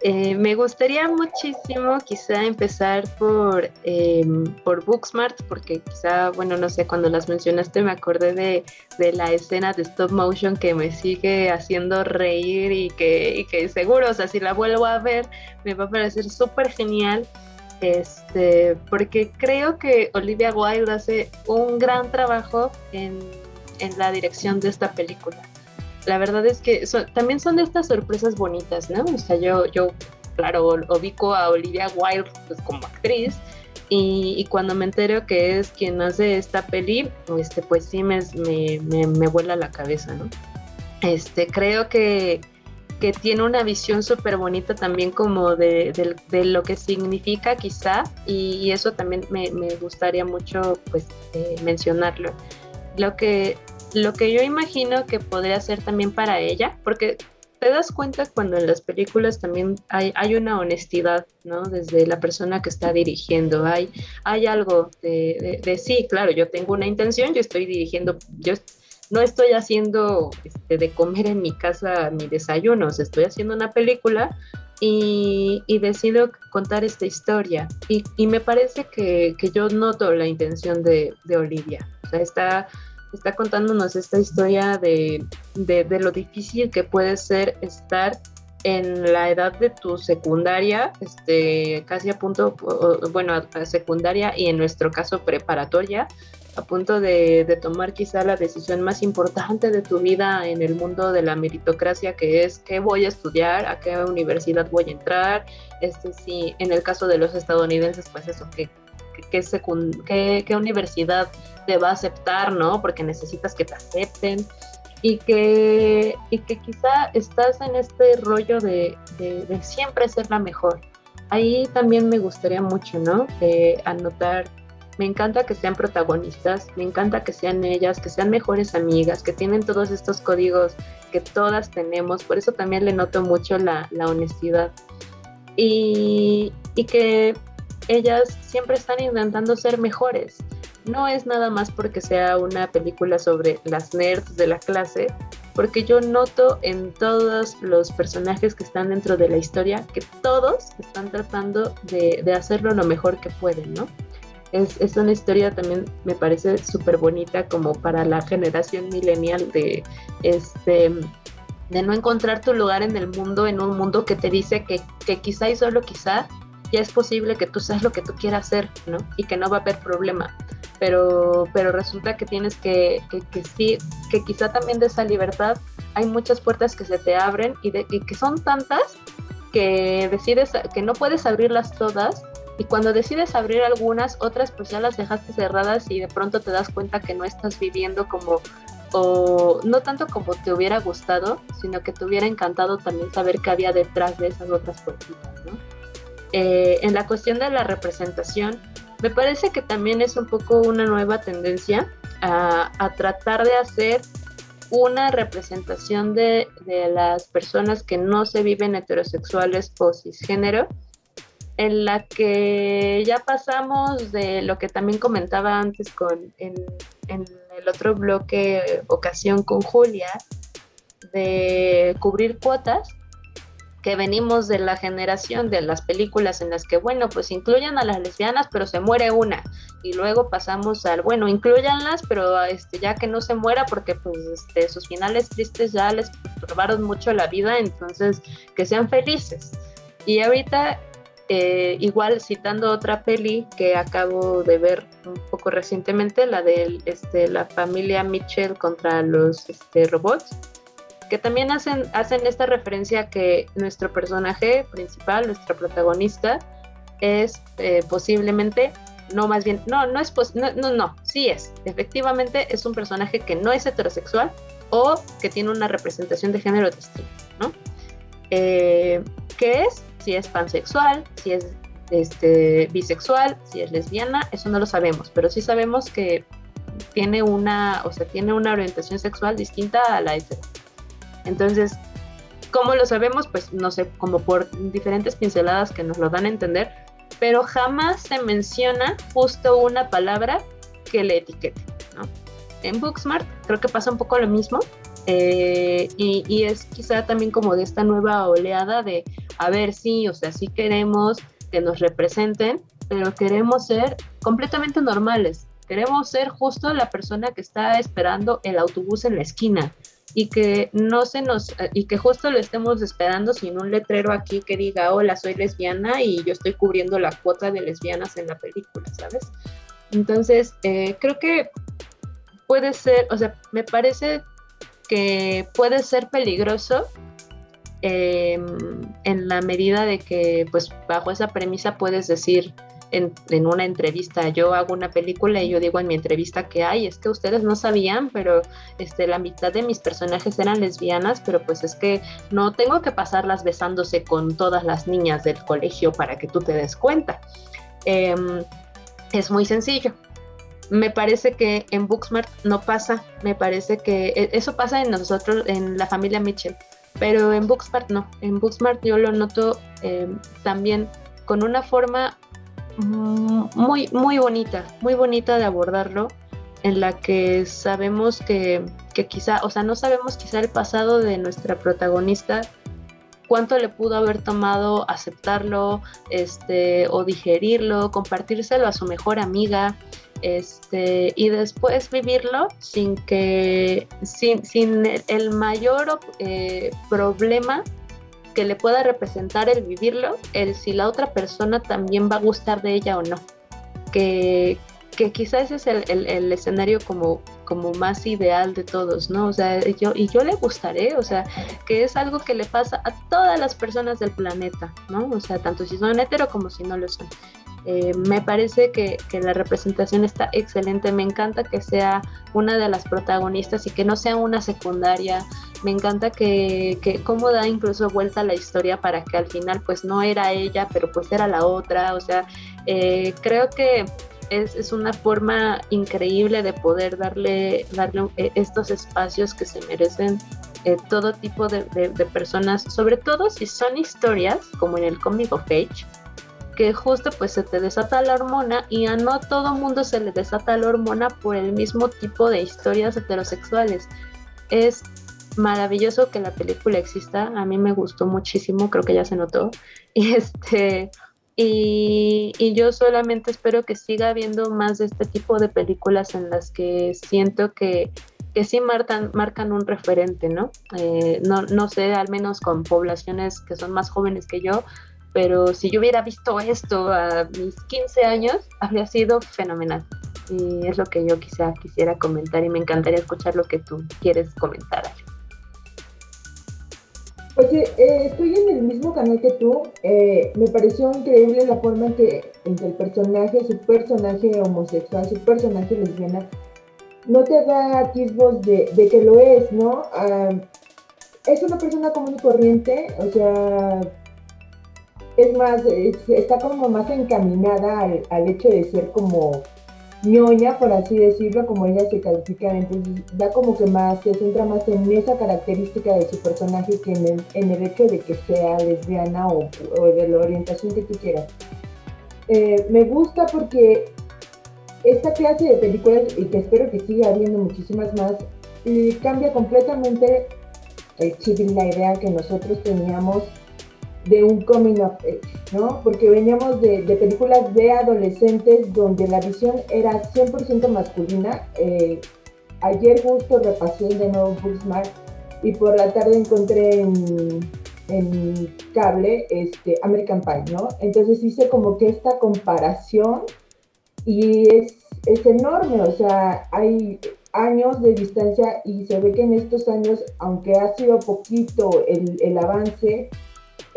C: Eh, me gustaría muchísimo quizá empezar por, em, por Booksmart, porque quizá, bueno, no sé, cuando las mencionaste me acordé de, de, la escena de stop motion que me sigue haciendo reír y que, y que seguro, o sea, si la vuelvo a ver, me va a parecer súper genial este, porque creo que Olivia Wilde hace un gran trabajo en, la dirección de esta película. La verdad es que también son estas sorpresas bonitas, ¿no? O sea, yo, yo claro, ubico a Olivia Wilde pues, como actriz y, cuando me entero que es quien hace esta peli, este, pues sí me, me, me, me vuela la cabeza, ¿no? Este, creo que que tiene una visión súper bonita también como de, lo que significa quizá y, eso también me, gustaría mucho pues eh, mencionarlo. Lo que, lo que yo imagino que podría ser también para ella, porque te das cuenta cuando en las películas también hay, hay una honestidad, ¿no? Desde la persona que está dirigiendo, hay, hay algo de, de, sí, claro, yo tengo una intención, yo estoy dirigiendo, yo no estoy haciendo este, de comer en mi casa mi desayuno, estoy haciendo una película y, decido contar esta historia. Y, me parece que, yo noto la intención de, Olivia. O sea, está, está contándonos esta historia de, lo difícil que puede ser estar en la edad de tu secundaria, este, casi a punto, bueno, secundaria y en nuestro caso preparatoria, a punto de, tomar quizá la decisión más importante de tu vida en el mundo de la meritocracia, que es qué voy a estudiar, a qué universidad voy a entrar, este sí, en el caso de los estadounidenses, pues eso, qué, qué, qué, universidad te va a aceptar, ¿no? Porque necesitas que te acepten y que, y que quizá estás en este rollo de, de, siempre ser la mejor. Ahí también me gustaría mucho, ¿no? Eh, anotar me encanta que sean protagonistas, me encanta que sean ellas, que sean mejores amigas, que tienen todos estos códigos que todas tenemos, por eso también le noto mucho la, honestidad. Y, y que ellas siempre están intentando ser mejores. No es nada más porque sea una película sobre las nerds de la clase, porque yo noto en todos los personajes que están dentro de la historia que todos están tratando de, hacerlo lo mejor que pueden, ¿no? es, una historia también me parece súper bonita como para la generación millennial de este de no encontrar tu lugar en el mundo, en un mundo que te dice que, quizá y solo quizá ya es posible que tú seas lo que tú quieras hacer, ¿no? Y que no va a haber problema. Pero, pero resulta que tienes que, que, sí, que quizá también de esa libertad hay muchas puertas que se te abren y, de, y que son tantas que decides que no puedes abrirlas todas y cuando decides abrir algunas, otras pues ya las dejaste cerradas y de pronto te das cuenta que no estás viviendo como, o no tanto como te hubiera gustado, sino que te hubiera encantado también saber qué había detrás de esas otras puertitas, ¿no? Eh, en la cuestión de la representación, me parece que también es un poco una nueva tendencia a, tratar de hacer una representación de, las personas que no se viven heterosexuales o cisgénero en la que ya pasamos de lo que también comentaba antes con, en el otro bloque, ocasión con Julia, de cubrir cuotas, que venimos de la generación de las películas en las que, bueno, pues incluyan a las lesbianas, pero se muere una. Y luego pasamos al, bueno, incluyanlas, pero este, ya que no se muera, porque pues este, sus finales tristes ya les perturbaron mucho la vida, entonces que sean felices. Y ahorita eh, igual citando otra peli que acabo de ver un poco recientemente, la de este, la familia Mitchell contra los este, robots, que también hacen, hacen esta referencia que nuestro personaje principal, nuestra protagonista, es eh, posiblemente, no más bien, no, no es, no, no, no, sí es, efectivamente es un personaje que no es heterosexual o que tiene una representación de género distinta, ¿no? Eh, ¿Qué es? si es pansexual, si es este, bisexual, si es lesbiana, eso no lo sabemos, pero sí sabemos que tiene una, o sea, tiene una orientación sexual distinta a la hetero. Entonces, ¿cómo lo sabemos? Pues no sé, como por diferentes pinceladas que nos lo dan a entender, pero jamás se menciona justo una palabra que le etiquete, ¿no? En Booksmart creo que pasa un poco lo mismo, eh, y, es quizá también como de esta nueva oleada de, a ver, sí, o sea, sí queremos que nos representen, pero queremos ser completamente normales. Queremos ser justo la persona que está esperando el autobús en la esquina y que no se nos eh, y que justo lo estemos esperando sin un letrero aquí que diga hola soy lesbiana y yo estoy cubriendo la cuota de lesbianas en la película, ¿sabes? Entonces eh, creo que puede ser, o sea, me parece que puede ser peligroso em, en la medida de que, pues, bajo esa premisa puedes decir en, una entrevista, yo hago una película y yo digo en mi entrevista que hay, es que ustedes no sabían, pero este, la mitad de mis personajes eran lesbianas, pero pues es que no tengo que pasarlas besándose con todas las niñas del colegio para que tú te des cuenta. Em, es muy sencillo. Me parece que en Booksmart no pasa, me parece que e, eso pasa en nosotros, en la familia Mitchell, pero en Booksmart no, en Booksmart yo lo noto em, también con una forma muy, muy bonita, muy bonita de abordarlo, en la que sabemos que, que quizá, o sea, no sabemos quizá el pasado de nuestra protagonista, cuánto le pudo haber tomado aceptarlo, este, o digerirlo, compartírselo a su mejor amiga, este, y después vivirlo sin que, sin, sin el mayor eh, problema que le pueda representar el vivirlo, el si la otra persona también va a gustar de ella o no. Que, que quizás ese es el, el, escenario como, como más ideal de todos, ¿no? O sea, yo, y yo le gustaré, o sea, que es algo que le pasa a todas las personas del planeta, ¿no? O sea, tanto si son hetero como si no lo son. Eh, me parece que, la representación está excelente, me encanta que sea una de las protagonistas y que no sea una secundaria, me encanta que, cómo da incluso vuelta la historia para que al final pues no era ella, pero pues era la otra, o sea, eh, creo que es, una forma increíble de poder darle, darle eh, estos espacios que se merecen todo tipo de, de, personas, sobre todo si son historias, como en el Comic of Age, que justo pues se te desata la hormona y a no todo mundo se le desata la hormona por el mismo tipo de historias heterosexuales. Es maravilloso que la película exista, a mí me gustó muchísimo, creo que ya se notó. Y este y, yo solamente espero que siga habiendo más de este tipo de películas en las que siento que, que sí marcan, marcan un referente, ¿no? Eh, ¿no? No sé, al menos con poblaciones que son más jóvenes que yo, pero si yo hubiera visto esto a mis 15 años, habría sido fenomenal. Y es lo que yo quizá quisiera comentar y me encantaría escuchar lo que tú quieres comentar.
E: Oye, eh, estoy en el mismo canal que tú. Eh, me pareció increíble la forma en que, el personaje, su personaje homosexual, su personaje lesbiana, no te da atisbos de, que lo es, ¿no? Ah, es una persona común y corriente, o sea, es más, está como más encaminada al, hecho de ser como ñoña, por así decirlo, como ella se califica, entonces da como que más, se centra más en esa característica de su personaje que en el, hecho de que sea lesbiana o, de la orientación que tú quieras. Eh, me gusta porque esta clase de películas, y que espero que siga habiendo muchísimas más, cambia completamente el chip la idea que nosotros teníamos de un coming age, ¿no? Porque veníamos de, películas de adolescentes donde la visión era 100% masculina. Eh, ayer justo repasé de nuevo Booksmart y por la tarde encontré en, en cable este, American Pie, ¿no? Entonces hice como que esta comparación y es, es enorme, o sea, hay años de distancia y se ve que en estos años, aunque ha sido poquito el, el avance,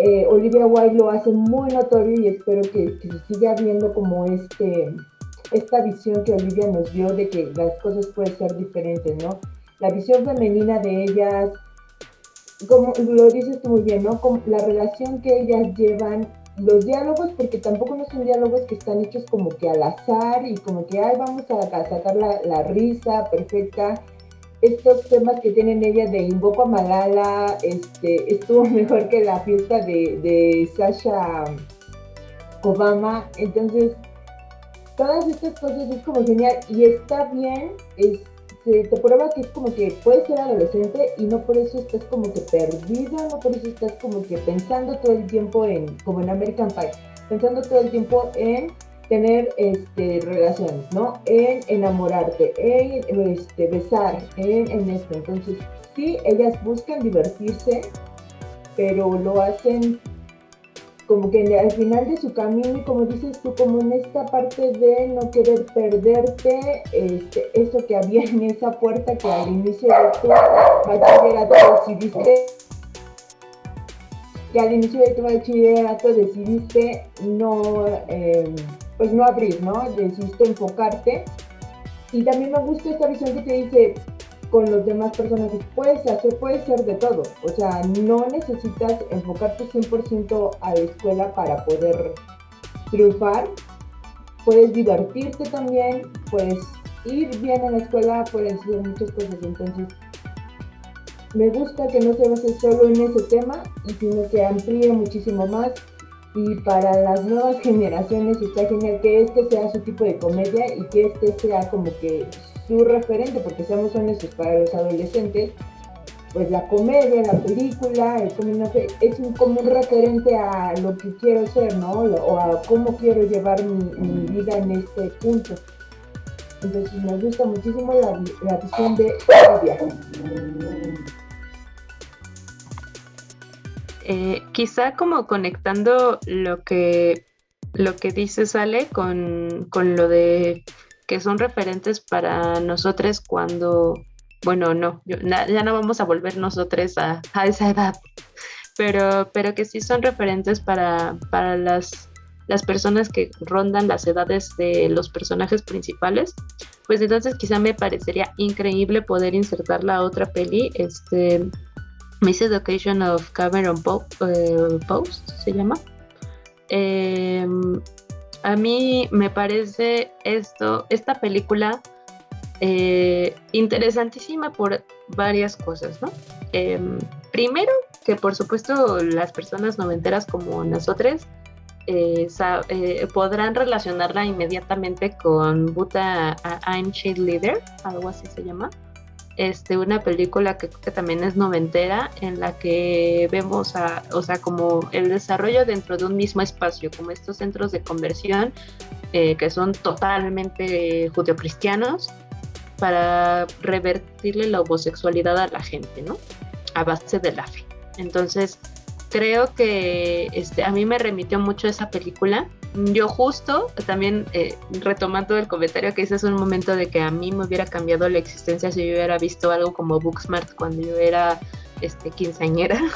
E: eh, Olivia Wilde lo hace muy notorio y espero que, se siga viendo como este, esta visión que Olivia nos dio de que las cosas pueden ser diferentes, ¿no? La visión femenina de ellas, como lo dices tú muy bien, ¿no? la relación que ellas llevan, los diálogos, porque tampoco no son diálogos que están hechos como que al azar y como que, ay, vamos a, sacar la, la risa perfecta, estos temas que tienen ella de Invoco a Malala este, estuvo mejor que la fiesta de, Sasha Obama. Entonces, todas estas cosas es como genial y está bien, se te prueba que es como que puedes ser adolescente y no por eso estás como que perdido, no por eso estás como que pensando todo el tiempo en, como en American Pie, pensando todo el tiempo en tener este, relaciones, ¿no? En enamorarte, en este, besar, en, en esto. Entonces, sí, ellas buscan divertirse, pero lo hacen como que al final de su camino y como dices tú, como en esta parte de no querer perderte, este, eso que había en esa puerta que al inicio de tu bachillerato decidiste, que al inicio de tu bachillerato decidiste no... Eh, pues no abrir, ¿no? Decidiste enfocarte. Y también me gusta esta visión que te dice con los demás personajes, puedes hacer, puede ser de todo. O sea, no necesitas enfocarte 100% a la escuela para poder triunfar. Puedes divertirte también, puedes ir bien en la escuela, puedes hacer muchas cosas. Entonces, me gusta que no se base solo en ese tema, sino que amplíe muchísimo más y para las nuevas generaciones está genial que este sea su tipo de comedia y que este sea como que su referente, porque seamos honestos, para los adolescentes, pues la comedia, la película, el es un, como un referente a lo que quiero ser, ¿no? O a cómo quiero llevar mi, vida en este punto. Entonces me gusta muchísimo la, la visión de.
C: Eh, quizá como conectando lo que, lo que dice Sale con, lo de que son referentes para nosotros cuando, bueno, no, ya no vamos a volver nosotros a, esa edad, pero, pero que sí son referentes para, para las, las personas que rondan las edades de los personajes principales, pues entonces quizá me parecería increíble poder insertar la otra peli, este, Miss Education of Cameron eh, Post se llama. Em, a mí me parece esto, esta película eh, interesantísima por varias cosas, ¿no? Em, primero, que por supuesto las personas noventeras como nosotros eh, podrán relacionarla inmediatamente con Buta I'm Leader, algo así se llama este, una película que, que, también es noventera, en la que vemos, a, o sea, como el desarrollo dentro de un mismo espacio, como estos centros de conversión eh, que son totalmente judeocristianos, para revertirle la homosexualidad a la gente, ¿no? A base de la fe. Entonces, creo que este, a mí me remitió mucho esa película yo justo, también eh, retomando el comentario que hice hace un momento de que a mí me hubiera cambiado la existencia si yo hubiera visto algo como Booksmart cuando yo era este, quinceañera.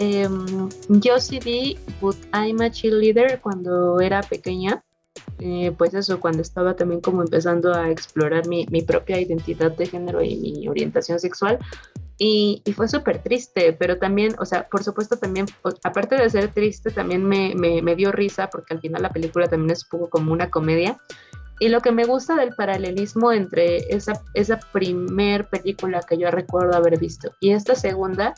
C: Em, yo sí vi But I'm a Cheerleader cuando era pequeña. Eh, pues eso, cuando estaba también como empezando a explorar mi, mi propia identidad de género y mi orientación sexual, y, fue súper triste, pero también, o sea, por supuesto también, aparte de ser triste, también me, me, dio risa porque al final la película también es un poco como una comedia. Y lo que me gusta del paralelismo entre esa, esa primer película que yo recuerdo haber visto y esta segunda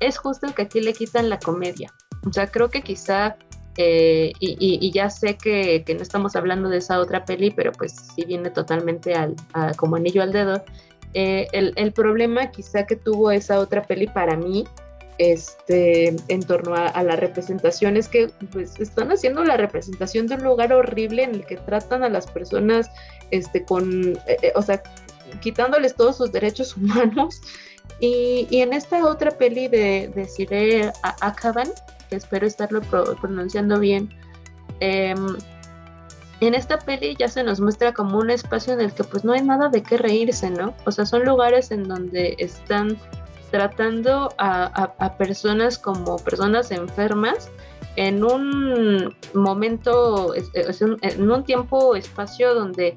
C: es justo que aquí le quitan la comedia. O sea, creo que quizá, eh, y, ya sé que, no estamos hablando de esa otra peli, pero pues sí viene totalmente al, como anillo al dedo. Eh, el, problema quizá que tuvo esa otra peli para mí este, en torno a, la representación es que pues, están haciendo la representación de un lugar horrible en el que tratan a las personas este, con, eh, o sea, quitándoles todos sus derechos humanos. Y, en esta otra peli de, de Akaban, espero estarlo pronunciando bien, em, en esta peli ya se nos muestra como un espacio en el que pues no hay nada de qué reírse, ¿no? O sea, son lugares en donde están tratando a, personas como personas enfermas en un momento, en un tiempo, espacio donde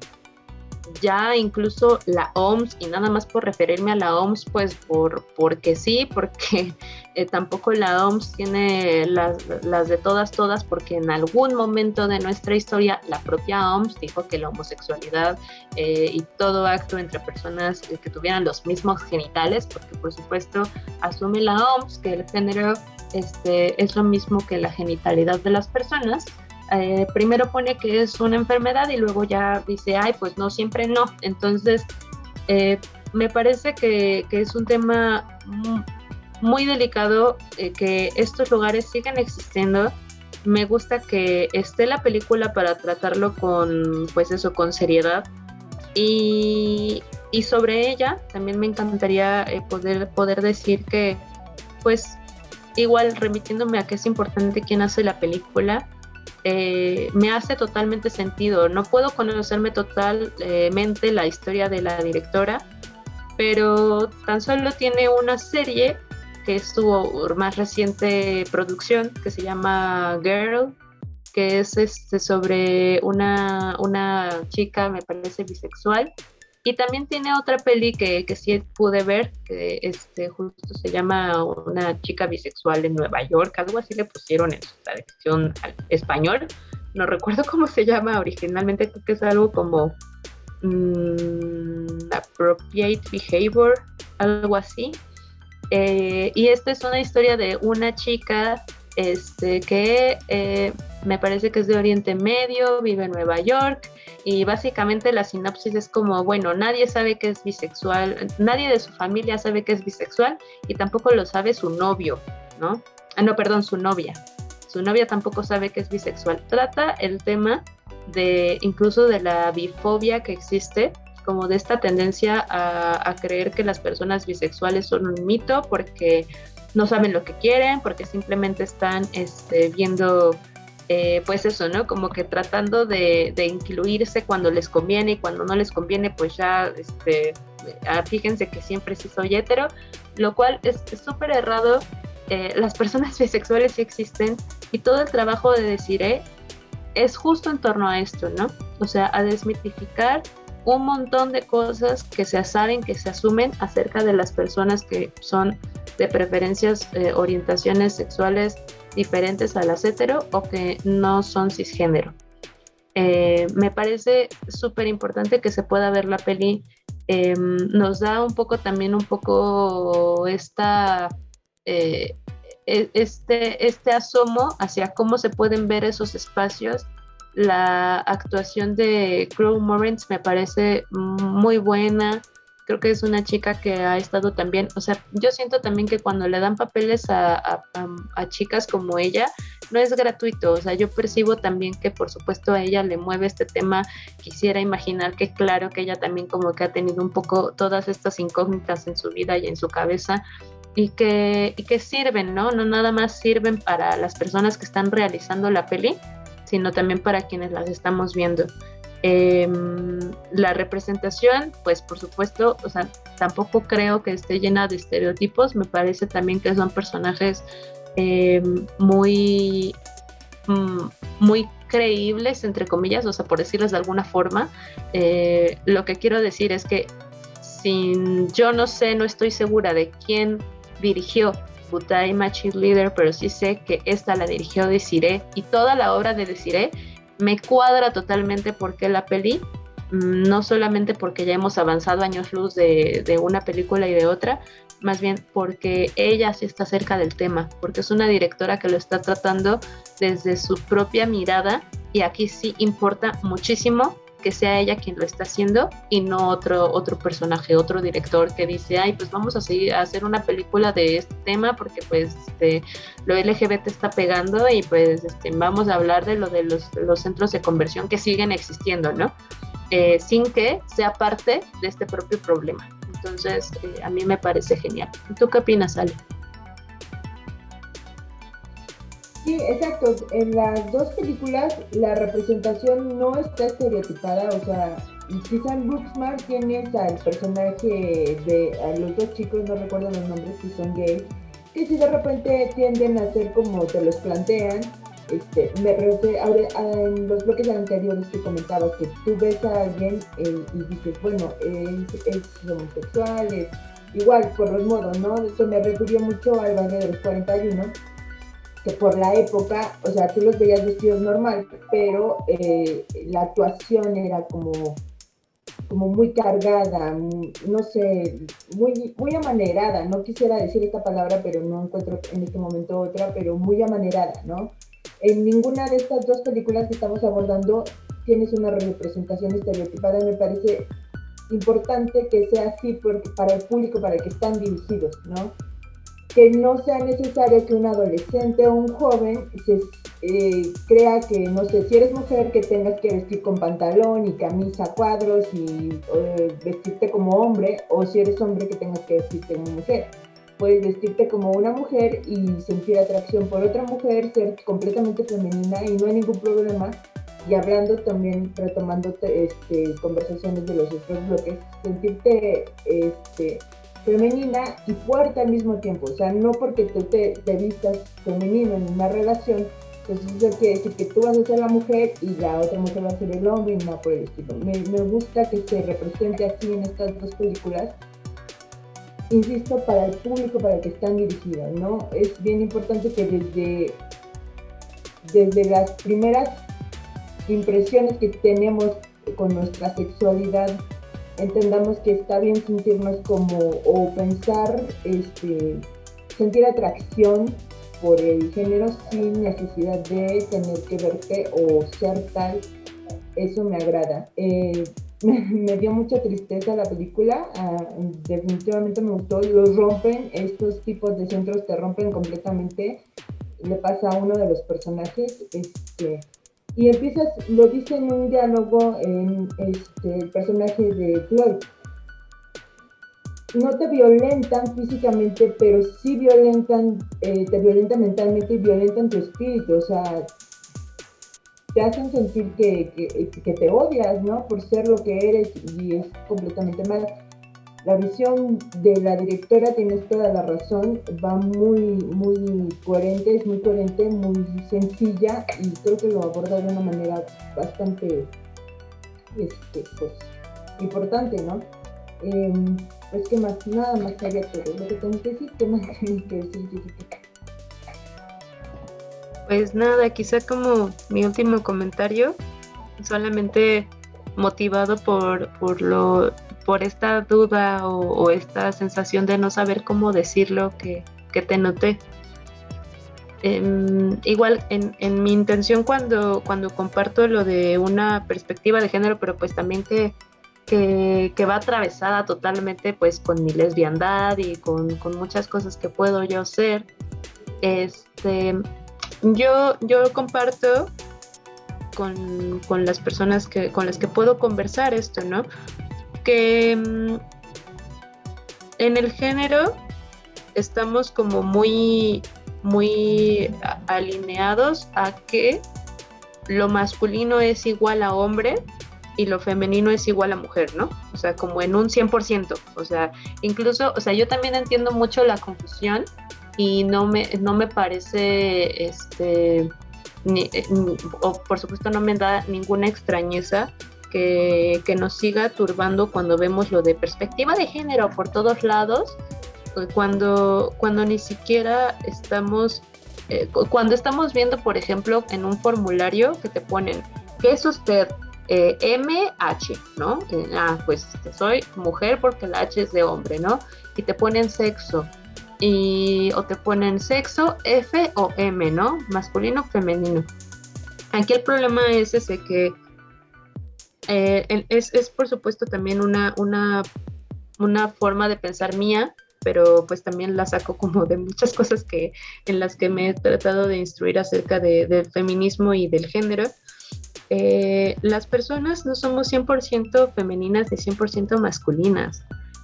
C: ya incluso la OMS, y nada más por referirme a la OMS, pues por, porque sí, porque eh, tampoco la OMS tiene las, de todas, todas, porque en algún momento de nuestra historia la propia OMS dijo que la homosexualidad eh, y todo acto entre personas que tuvieran los mismos genitales, porque por supuesto asume la OMS que el género este, es lo mismo que la genitalidad de las personas, eh, primero pone que es una enfermedad y luego ya dice, ay, pues no, siempre no. Entonces, eh, me parece que, es un tema muy delicado, eh, que estos lugares siguen existiendo. Me gusta que esté la película para tratarlo con, pues eso, con seriedad. Y, y sobre ella también me encantaría poder, poder decir que, pues, igual remitiéndome a que es importante quién hace la película, eh, me hace totalmente sentido. No puedo conocerme totalmente la historia de la directora, pero tan solo tiene una serie que es su más reciente producción que se llama Girl, que es este, sobre una, una chica, me parece, bisexual, y también tiene otra peli que, que sí pude ver, que este, justo se llama Una chica bisexual en Nueva York, algo así le pusieron en su traducción al español. No recuerdo cómo se llama originalmente, creo que es algo como mm, Appropriate Behavior, algo así. Eh, y esta es una historia de una chica este, que eh, me parece que es de Oriente Medio, vive en Nueva York y básicamente la sinopsis es como, bueno, nadie sabe que es bisexual, nadie de su familia sabe que es bisexual y tampoco lo sabe su novio, ¿no? Ah, no, perdón, su novia. Su novia tampoco sabe que es bisexual. Trata el tema de incluso de la bifobia que existe, como de esta tendencia a, creer que las personas bisexuales son un mito porque no saben lo que quieren, porque simplemente están este, viendo, eh, pues eso, ¿no? Como que tratando de, incluirse cuando les conviene y cuando no les conviene, pues ya, este, fíjense que siempre sí soy hetero, lo cual es súper errado. Eh, las personas bisexuales sí existen y todo el trabajo de decir, eh, es justo en torno a esto, ¿no? O sea, a desmitificar un montón de cosas que se saben, que se asumen acerca de las personas que son de preferencias, eh, orientaciones sexuales diferentes a las hetero o que no son cisgénero. Eh, me parece súper importante que se pueda ver la peli. Em, nos da un poco también un poco esta, eh, e, este, este asomo hacia cómo se pueden ver esos espacios. La actuación de Crow Moritz me parece muy buena creo que es una chica que ha estado también, o sea, yo siento también que cuando le dan papeles a, chicas como ella, no es gratuito, o sea, yo percibo también que por supuesto a ella le mueve este tema, quisiera imaginar que claro que ella también como que ha tenido un poco todas estas incógnitas en su vida y en su cabeza. Y que, y que sirven, ¿no? No nada más sirven para las personas que están realizando la peli, sino también para quienes las estamos viendo. Em, la representación, pues por supuesto, o sea, tampoco creo que esté llena de estereotipos, me parece también que son personajes em, muy, mm, muy creíbles, entre comillas, o sea, por decirles de alguna forma. Eh, lo que quiero decir es que sin, yo no sé, no estoy segura de quién dirigió Butai Machine Leader, pero sí sé que esta la dirigió Desiree y toda la obra de Desiree me cuadra totalmente porque la peli, mm, no solamente porque ya hemos avanzado años luz de, de una película y de otra, más bien porque ella sí está cerca del tema, porque es una directora que lo está tratando desde su propia mirada y aquí sí importa muchísimo que sea ella quien lo está haciendo y no otro, otro personaje, otro director que dice, ay, pues vamos a, seguir, a hacer una película de este tema porque pues este, lo LGBT está pegando y pues este, vamos a hablar de lo de los, los centros de conversión que siguen existiendo, ¿no? Eh, sin que sea parte de este propio problema. Entonces, eh, a mí me parece genial. ¿Tú qué opinas, Ale?
E: Sí, exacto. En las dos películas la representación no está estereotipada, o sea, quizá en Booksmart tienes al personaje de a los dos chicos, no recuerdo los nombres, que son gays, que si de repente tienden a ser como te los plantean, este, me en los bloques anteriores que comentabas que tú ves a alguien eh, y dices, bueno, es, es, homosexual, es igual por los modos, ¿no? Eso me refirió mucho al baile de los 41, que por la época, o sea, tú los veías vestidos normal, pero eh, la actuación era como como muy cargada, no sé, muy, muy amanerada, no quisiera decir esta palabra, pero no encuentro en este momento otra, pero muy amanerada, ¿no? En ninguna de estas dos películas que estamos abordando tienes una representación estereotipada. Me parece importante que sea así para el público para el que están dirigidos, ¿no? Que no sea necesario que un adolescente o un joven se eh, crea que, no sé, si eres mujer, que tengas que vestir con pantalón y camisa cuadros y eh, vestirte como hombre, o si eres hombre, que tengas que vestirte como mujer puedes vestirte como una mujer y sentir atracción por otra mujer, ser completamente femenina y no hay ningún problema. Y hablando también, retomando este, conversaciones de los otros bloques, sentirte este, femenina y fuerte al mismo tiempo. O sea, no porque tú te, te vistas femenino en una relación, entonces pues eso quiere decir que tú vas a ser la mujer y la otra mujer va a ser el hombre y no por el estilo. Me, me gusta que se represente así en estas dos películas insisto, para el público para el que están dirigidas, ¿no? Es bien importante que desde, desde las primeras impresiones que tenemos con nuestra sexualidad, entendamos que está bien sentirnos como, o pensar, este, sentir atracción por el género sin necesidad de tener que verte o ser tal, eso me agrada. Eh, me, dio mucha tristeza la película, ah, definitivamente me gustó, los rompen, estos tipos de centros te rompen completamente, le pasa a uno de los personajes, este, y empiezas, lo dice en un diálogo en este, el personaje de Floyd, no te violentan físicamente, pero sí violentan, eh, te violentan mentalmente y violentan tu espíritu, o sea, te hacen sentir que, que, te odias, ¿no? Por ser lo que eres y es completamente mal. La visión de la directora, tienes toda la razón, va muy, muy coherente, es muy coherente, muy sencilla y creo que lo aborda de una manera bastante, este, pues, importante, ¿no? Eh, pues que más, nada más que todo lo que tengo que decir, ¿qué más tengo que decir?
C: Pues nada, quizá como mi último comentario, solamente motivado por, por, lo, por esta duda o, esta sensación de no saber cómo decirlo que, que te noté. Em, igual en, en, mi intención cuando, cuando comparto lo de una perspectiva de género, pero pues también que, que, que, va atravesada totalmente pues con mi lesbiandad y con, con muchas cosas que puedo yo ser, este, yo, yo comparto con, las personas que, con las que puedo conversar esto, ¿no? Que mm, en el género estamos como muy, muy alineados a que lo masculino es igual a hombre y lo femenino es igual a mujer, ¿no? O sea, como en un 100%. O sea, incluso, o sea, yo también entiendo mucho la confusión y no me, no me parece, este, o por supuesto no me da ninguna extrañeza que, nos siga turbando cuando vemos lo de perspectiva de género por todos lados, cuando, cuando ni siquiera estamos, eh, cuando estamos viendo, por ejemplo, en un formulario que te ponen ¿qué es usted? Eh, MH, ¿no? Eh, ah, pues este, soy mujer porque la H es de hombre, ¿no? Y te ponen sexo. Y, o te ponen sexo F o M, ¿no? Masculino, femenino. Aquí el problema es ese que eh, es, es, por supuesto también una, una, una forma de pensar mía, pero pues también la saco como de muchas cosas que, en las que me he tratado de instruir acerca de, del feminismo y del género. Eh, las personas no somos 100% femeninas ni 100% masculinas.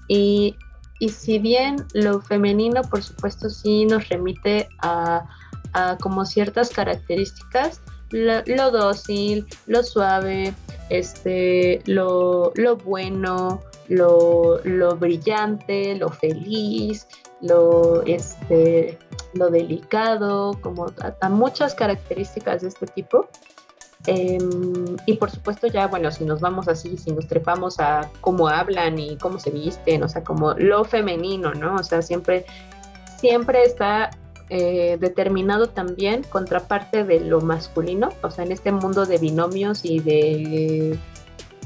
C: Y, y, si bien lo femenino, por supuesto, sí nos remite a, a como ciertas características, lo, dócil, lo suave, este, lo, lo bueno, lo, lo, brillante, lo feliz, lo, este, lo delicado, como a, muchas características de este tipo. Em, y por supuesto ya, bueno, si nos vamos así, si nos trepamos a cómo hablan y cómo se visten, o sea, como lo femenino, ¿no? O sea, siempre, siempre está eh, determinado también contraparte de lo masculino, o sea, en este mundo de binomios y de,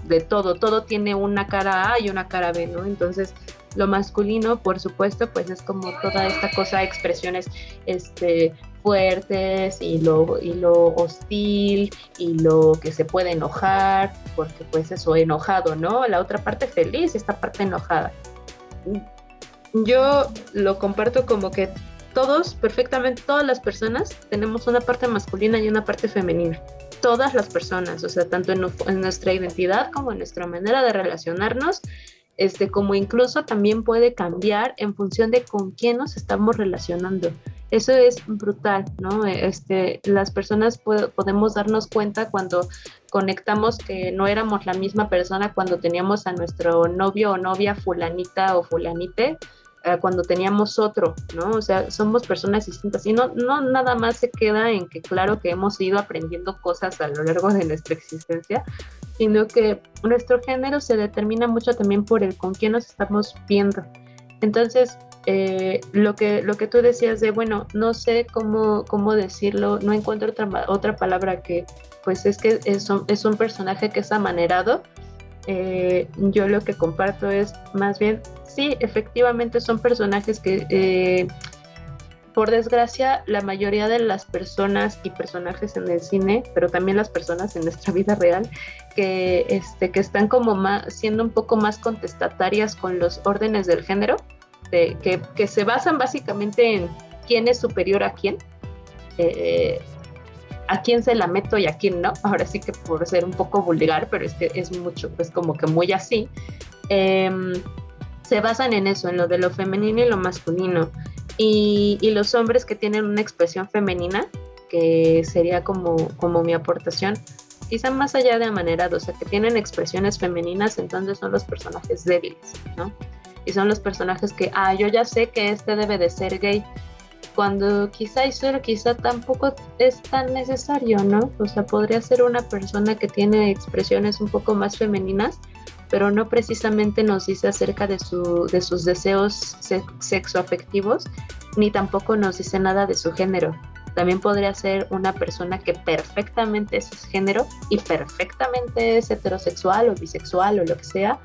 C: de todo, todo tiene una cara A y una cara B, ¿no? Entonces, lo masculino, por supuesto, pues es como toda esta cosa, expresiones este, fuertes y lo, y lo hostil y lo que se puede enojar, porque pues eso, enojado, ¿no? La otra parte feliz, esta parte enojada. Yo lo comparto como que todos, perfectamente, todas las personas tenemos una parte masculina y una parte femenina. Todas las personas, o sea, tanto en, nuestra identidad como en nuestra manera de relacionarnos, este, como incluso también puede cambiar en función de con quién nos estamos relacionando. Eso es brutal, ¿no? Este, las personas podemos darnos cuenta cuando conectamos que no éramos la misma persona cuando teníamos a nuestro novio o novia fulanita o fulanite cuando teníamos otro, ¿no? O sea, somos personas distintas y no, no nada más se queda en que claro que hemos ido aprendiendo cosas a lo largo de nuestra existencia, sino que nuestro género se determina mucho también por el con quién nos estamos viendo. Entonces, eh, lo, que, lo que tú decías de, bueno, no sé cómo, cómo decirlo, no encuentro otra, otra palabra que, pues es que es un, es un personaje que es amanerado, eh, yo lo que comparto es más bien, sí, efectivamente son personajes que, eh, por desgracia, la mayoría de las personas y personajes en el cine, pero también las personas en nuestra vida real, que, este, que están como más, siendo un poco más contestatarias con los órdenes del género, que, que, se basan básicamente en quién es superior a quién. Eh, a quién se la meto y a quién no. Ahora sí que por ser un poco vulgar, pero es que es mucho, pues como que muy así. Em, se basan en eso, en lo de lo femenino y lo masculino. Y, y, los hombres que tienen una expresión femenina, que sería como, como mi aportación, quizá más allá de amanerados, o sea, que tienen expresiones femeninas, entonces son los personajes débiles, ¿no? Y son los personajes que, ah, yo ya sé que este debe de ser gay, cuando quizá y solo quizá tampoco es tan necesario, ¿no? O sea, podría ser una persona que tiene expresiones un poco más femeninas, pero no precisamente nos dice acerca de, su, de sus deseos sexoafectivos, ni tampoco nos dice nada de su género. También podría ser una persona que perfectamente es género y perfectamente es heterosexual o bisexual o lo que sea,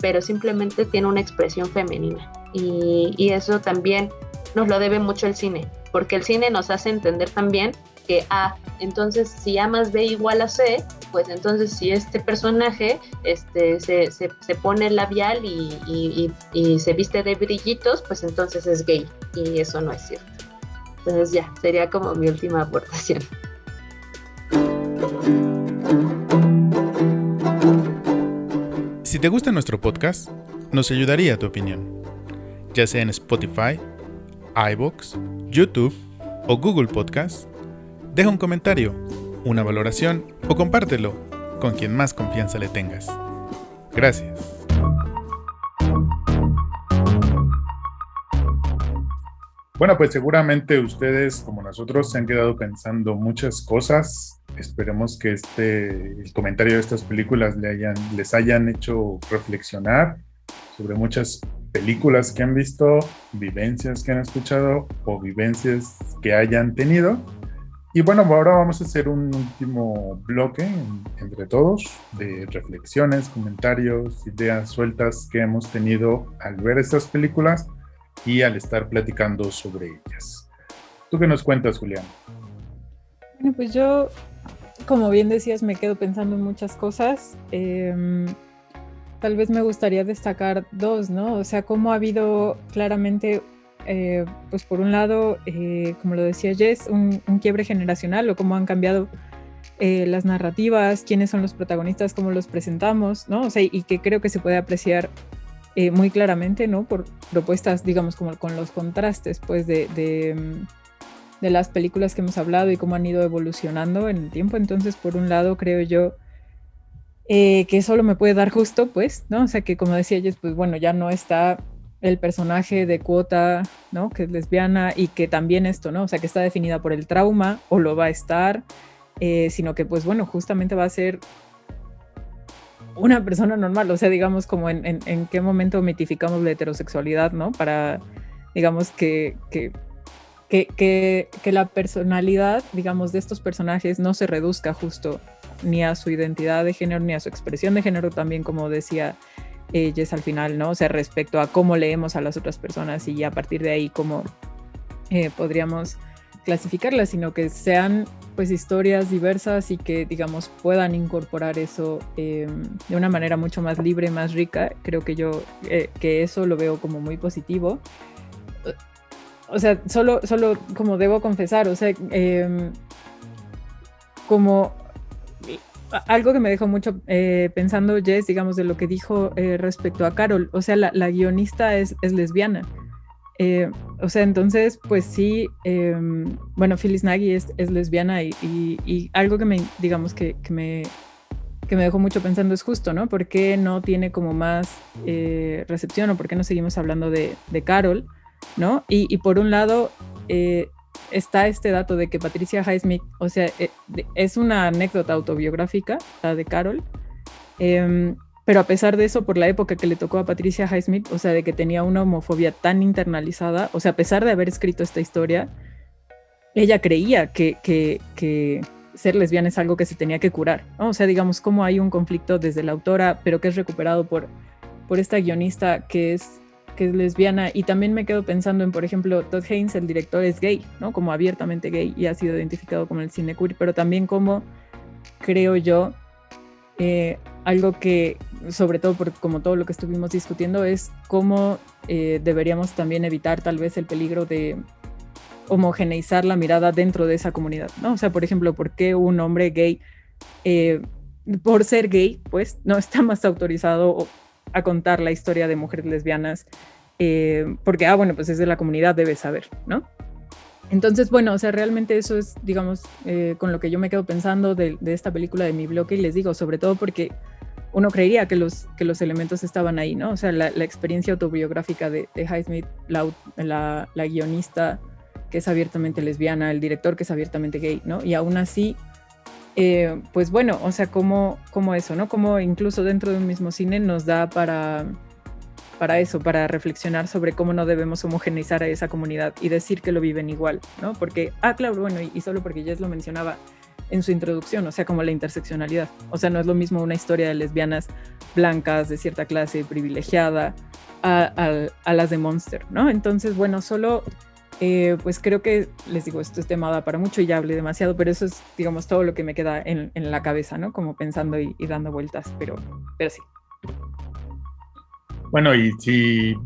C: pero simplemente tiene una expresión femenina. Y, y eso también nos lo debe mucho el cine, porque el cine nos hace entender también que, ah, entonces si A más B igual a C, pues entonces si este personaje este, se, se, se pone labial y, y, y, se viste de brillitos, pues entonces es gay. Y eso no es cierto. Entonces ya, sería como mi última aportación.
A: Si te gusta nuestro podcast, nos ayudaría tu opinión, ya sea en Spotify, iBox, YouTube o Google Podcast, deja un comentario, una valoración o compártelo con quien más confianza le tengas. Gracias.
D: Bueno, pues seguramente ustedes, como nosotros, se han quedado pensando muchas cosas. Esperemos que este, el comentario de estas películas le hayan, les hayan hecho reflexionar sobre muchas películas que han visto, vivencias que han escuchado o vivencias que hayan tenido. Y bueno, ahora vamos a hacer un último bloque entre todos de reflexiones, comentarios, ideas sueltas que hemos tenido al ver estas películas y al estar platicando sobre ellas. ¿Tú qué nos cuentas, Julián?
B: Bueno, pues yo, como bien decías, me quedo pensando en muchas cosas. Em, tal vez me gustaría destacar dos, ¿no? O sea, cómo ha habido claramente eh, pues por un lado, eh, como lo decía Jess, un, quiebre generacional o cómo han cambiado eh, las narrativas, quiénes son los protagonistas, cómo los presentamos, ¿no? O sea, y que creo que se puede apreciar muy claramente, ¿no? Por propuestas, digamos, como con los contrastes, pues, de, de, de, las películas que hemos hablado y cómo han ido evolucionando en el tiempo. Entonces, por un lado, creo yo que eso lo me puede dar justo, pues, ¿no? O sea, que como decía Jess, pues, bueno, ya no está el personaje de cuota, ¿no? Que es lesbiana y que también esto, ¿no? O sea, que está definida por el trauma o lo va a estar, eh, sino que pues bueno, justamente va a ser una persona normal, o sea, digamos como en, en, qué momento mitificamos la heterosexualidad, ¿no? Para, digamos, que, que, que, que, la personalidad, digamos, de estos personajes no se reduzca justo ni a su identidad de género, ni a su expresión de género, también como decía ellas al final, ¿no? O sea, respecto a cómo leemos a las otras personas y a partir de ahí cómo eh, podríamos clasificarlas, sino que sean pues historias diversas y que digamos puedan incorporar eso eh, de una manera mucho más libre, más rica. Creo que yo eh, que eso lo veo como muy positivo. O sea, solo, solo como debo confesar, o sea, em, como algo que me dejó mucho eh, pensando, Jess, digamos, de lo que dijo eh, respecto a Carol. O sea, la, guionista es, lesbiana. Eh, o sea, entonces, pues sí, em, bueno, Phyllis Nagy es, lesbiana y, algo que me, digamos, que, me, que me dejó mucho pensando es justo, ¿no? ¿Por qué no tiene como más recepción o por qué no seguimos hablando de, Carol, ¿no? Y, y por un lado, está este dato de que Patricia Highsmith, o sea, eh, es una anécdota autobiográfica, la de Carol, em, pero a pesar de eso, por la época que le tocó a Patricia Highsmith, o sea, de que tenía una homofobia tan internalizada, o sea, a pesar de haber escrito esta historia, ella creía que, ser lesbiana es algo que se tenía que curar, O sea, digamos, como hay un conflicto desde la autora, pero que es recuperado por, por esta guionista que es que es lesbiana y también me quedo pensando en, por ejemplo, Todd Haynes, el director, es gay, ¿no? Como abiertamente gay y ha sido identificado como el cine queer, pero también como, creo yo, eh, algo que, sobre todo como todo lo que estuvimos discutiendo, es cómo eh, deberíamos también evitar tal vez el peligro de homogeneizar la mirada dentro de esa comunidad, ¿no? O sea, por ejemplo, ¿por qué un hombre gay, eh, por ser gay, pues no está más autorizado a contar la historia de mujeres lesbianas, eh, porque, ah, bueno, pues es de la comunidad, debe saber, ¿no? Entonces, bueno, o sea, realmente eso es, digamos, eh, con lo que yo me quedo pensando de, esta película de mi bloque y les digo, sobre todo porque uno creería que los, que los elementos estaban ahí, ¿no? O sea, la, experiencia autobiográfica de, de Highsmith, la, la, la, guionista que es abiertamente lesbiana, el director que es abiertamente gay, ¿no? Y aún así eh, pues bueno, o sea, como, como eso, ¿no? Como incluso dentro de un mismo cine nos da para, para eso, para reflexionar sobre cómo no debemos homogeneizar a esa comunidad y decir que lo viven igual, ¿no? Porque, ah, claro, bueno, y, solo porque Jess lo mencionaba en su introducción, o sea, como la interseccionalidad. O sea, no es lo mismo una historia de lesbianas blancas de cierta clase privilegiada a, a las de Monster, ¿no? Entonces, bueno, solo eh, pues creo que, les digo, esto es tema para mucho y ya hablé demasiado, pero eso es, digamos, todo lo que me queda en, la cabeza, ¿no? Como pensando y, dando vueltas, pero, pero sí.
D: Bueno, y si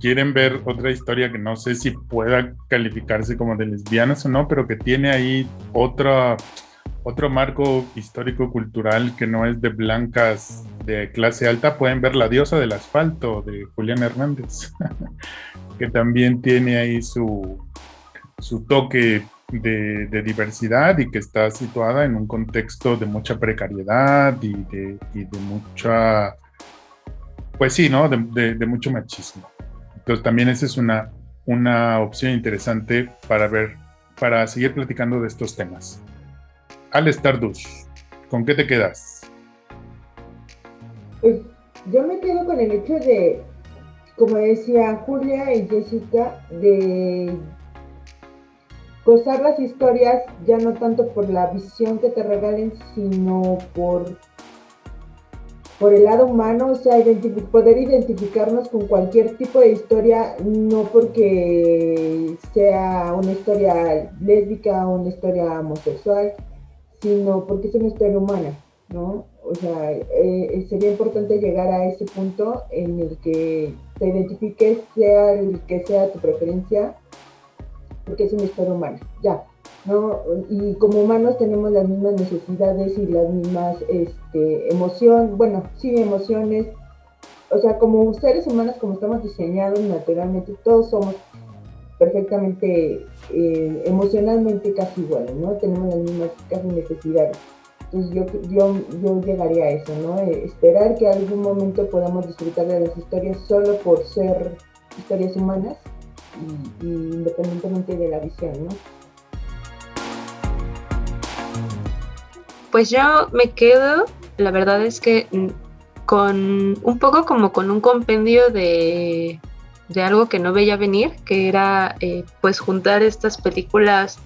D: quieren ver otra historia que no sé si pueda calificarse como de lesbianas o no, pero que tiene ahí otra, otro marco histórico-cultural que no es de blancas de clase alta, pueden ver La diosa del asfalto de Julián Hernández. que también tiene ahí su, su toque de, diversidad y que está situada en un contexto de mucha precariedad y de, mucha, pues sí, ¿no? De, mucho machismo. Entonces también esa es una, una opción interesante para ver, para seguir platicando de estos temas. Al Stardust, ¿con qué te quedas?
E: Pues yo me quedo con el hecho de como decía Julia y Jessica, de gozar las historias ya no tanto por la visión que te regalen, sino por, por el lado humano, o sea, poder identificarnos con cualquier tipo de historia, no porque sea una historia lésbica o una historia homosexual, sino porque es una historia humana, ¿no? O sea, eh, sería importante llegar a ese punto en el que te identifiques, sea el que sea tu preferencia, porque es una historia humana, ya. ¿no? Y como humanos tenemos las mismas necesidades y las mismas este, emociones, bueno, sí, emociones. O sea, como seres humanos, como estamos diseñados naturalmente, todos somos perfectamente eh, emocionalmente casi iguales, ¿no? Tenemos las mismas casi necesidades. Entonces yo, yo, yo llegaría a eso, ¿no? Eh, esperar que algún momento podamos disfrutar de las historias solo por ser historias humanas y, independientemente de la visión, ¿no?
C: Pues yo me quedo, la verdad es que mm, con un poco como con un compendio de, de algo que no veía venir, que era eh, pues juntar estas películas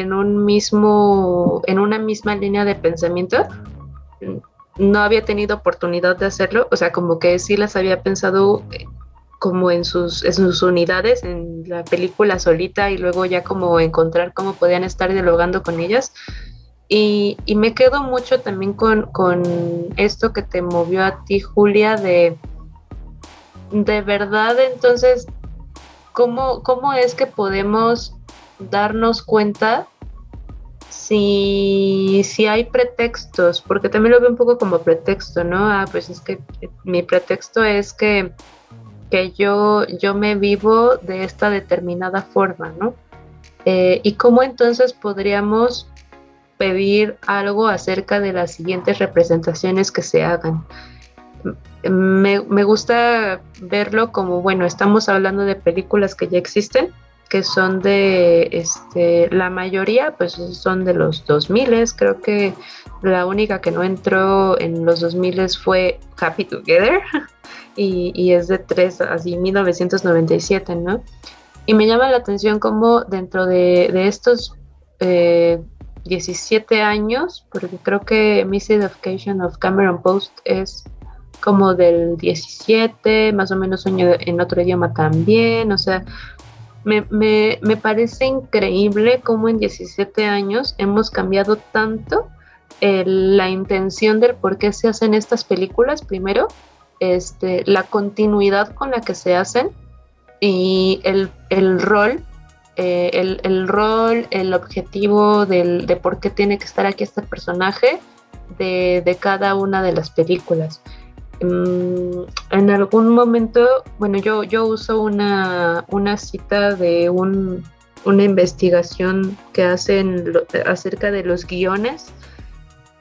C: en un mismo, en una misma línea de pensamiento. No había tenido oportunidad de hacerlo, o sea, como que sí las había pensado eh, como en sus, en sus unidades, en la película solita y luego ya como encontrar cómo podían estar dialogando con ellas. Y, y me quedo mucho también con, con, esto que te movió a ti, Julia, de, de verdad entonces, ¿cómo, ¿cómo es que podemos darnos cuenta si, si hay pretextos? Porque también lo veo un poco como pretexto, ¿no? Ah, pues es que mi pretexto es que que yo, yo me vivo de esta determinada forma, ¿no? Eh, y cómo entonces podríamos pedir algo acerca de las siguientes representaciones que se hagan. Me, me, gusta verlo como, bueno, estamos hablando de películas que ya existen, que son de, este, la mayoría, pues son de los 2000, creo que la única que no entró en los 2000 fue Happy Together, y, es de tres, así 1997, ¿no? Y me llama la atención cómo dentro de, estos 17 eh, años, porque creo que Missy Education of Cameron Post es como del 17, más o menos en otro idioma también, o sea, me, me, me, parece increíble cómo en 17 años hemos cambiado tanto la intención del por qué se hacen estas películas, primero, este, la continuidad con la que se hacen y el, rol, eh, el, rol, el objetivo del, de por qué tiene que estar aquí este personaje de, cada una de las películas. Mm, en algún momento, bueno, yo, yo uso una, cita de una investigación que hacen acerca de los guiones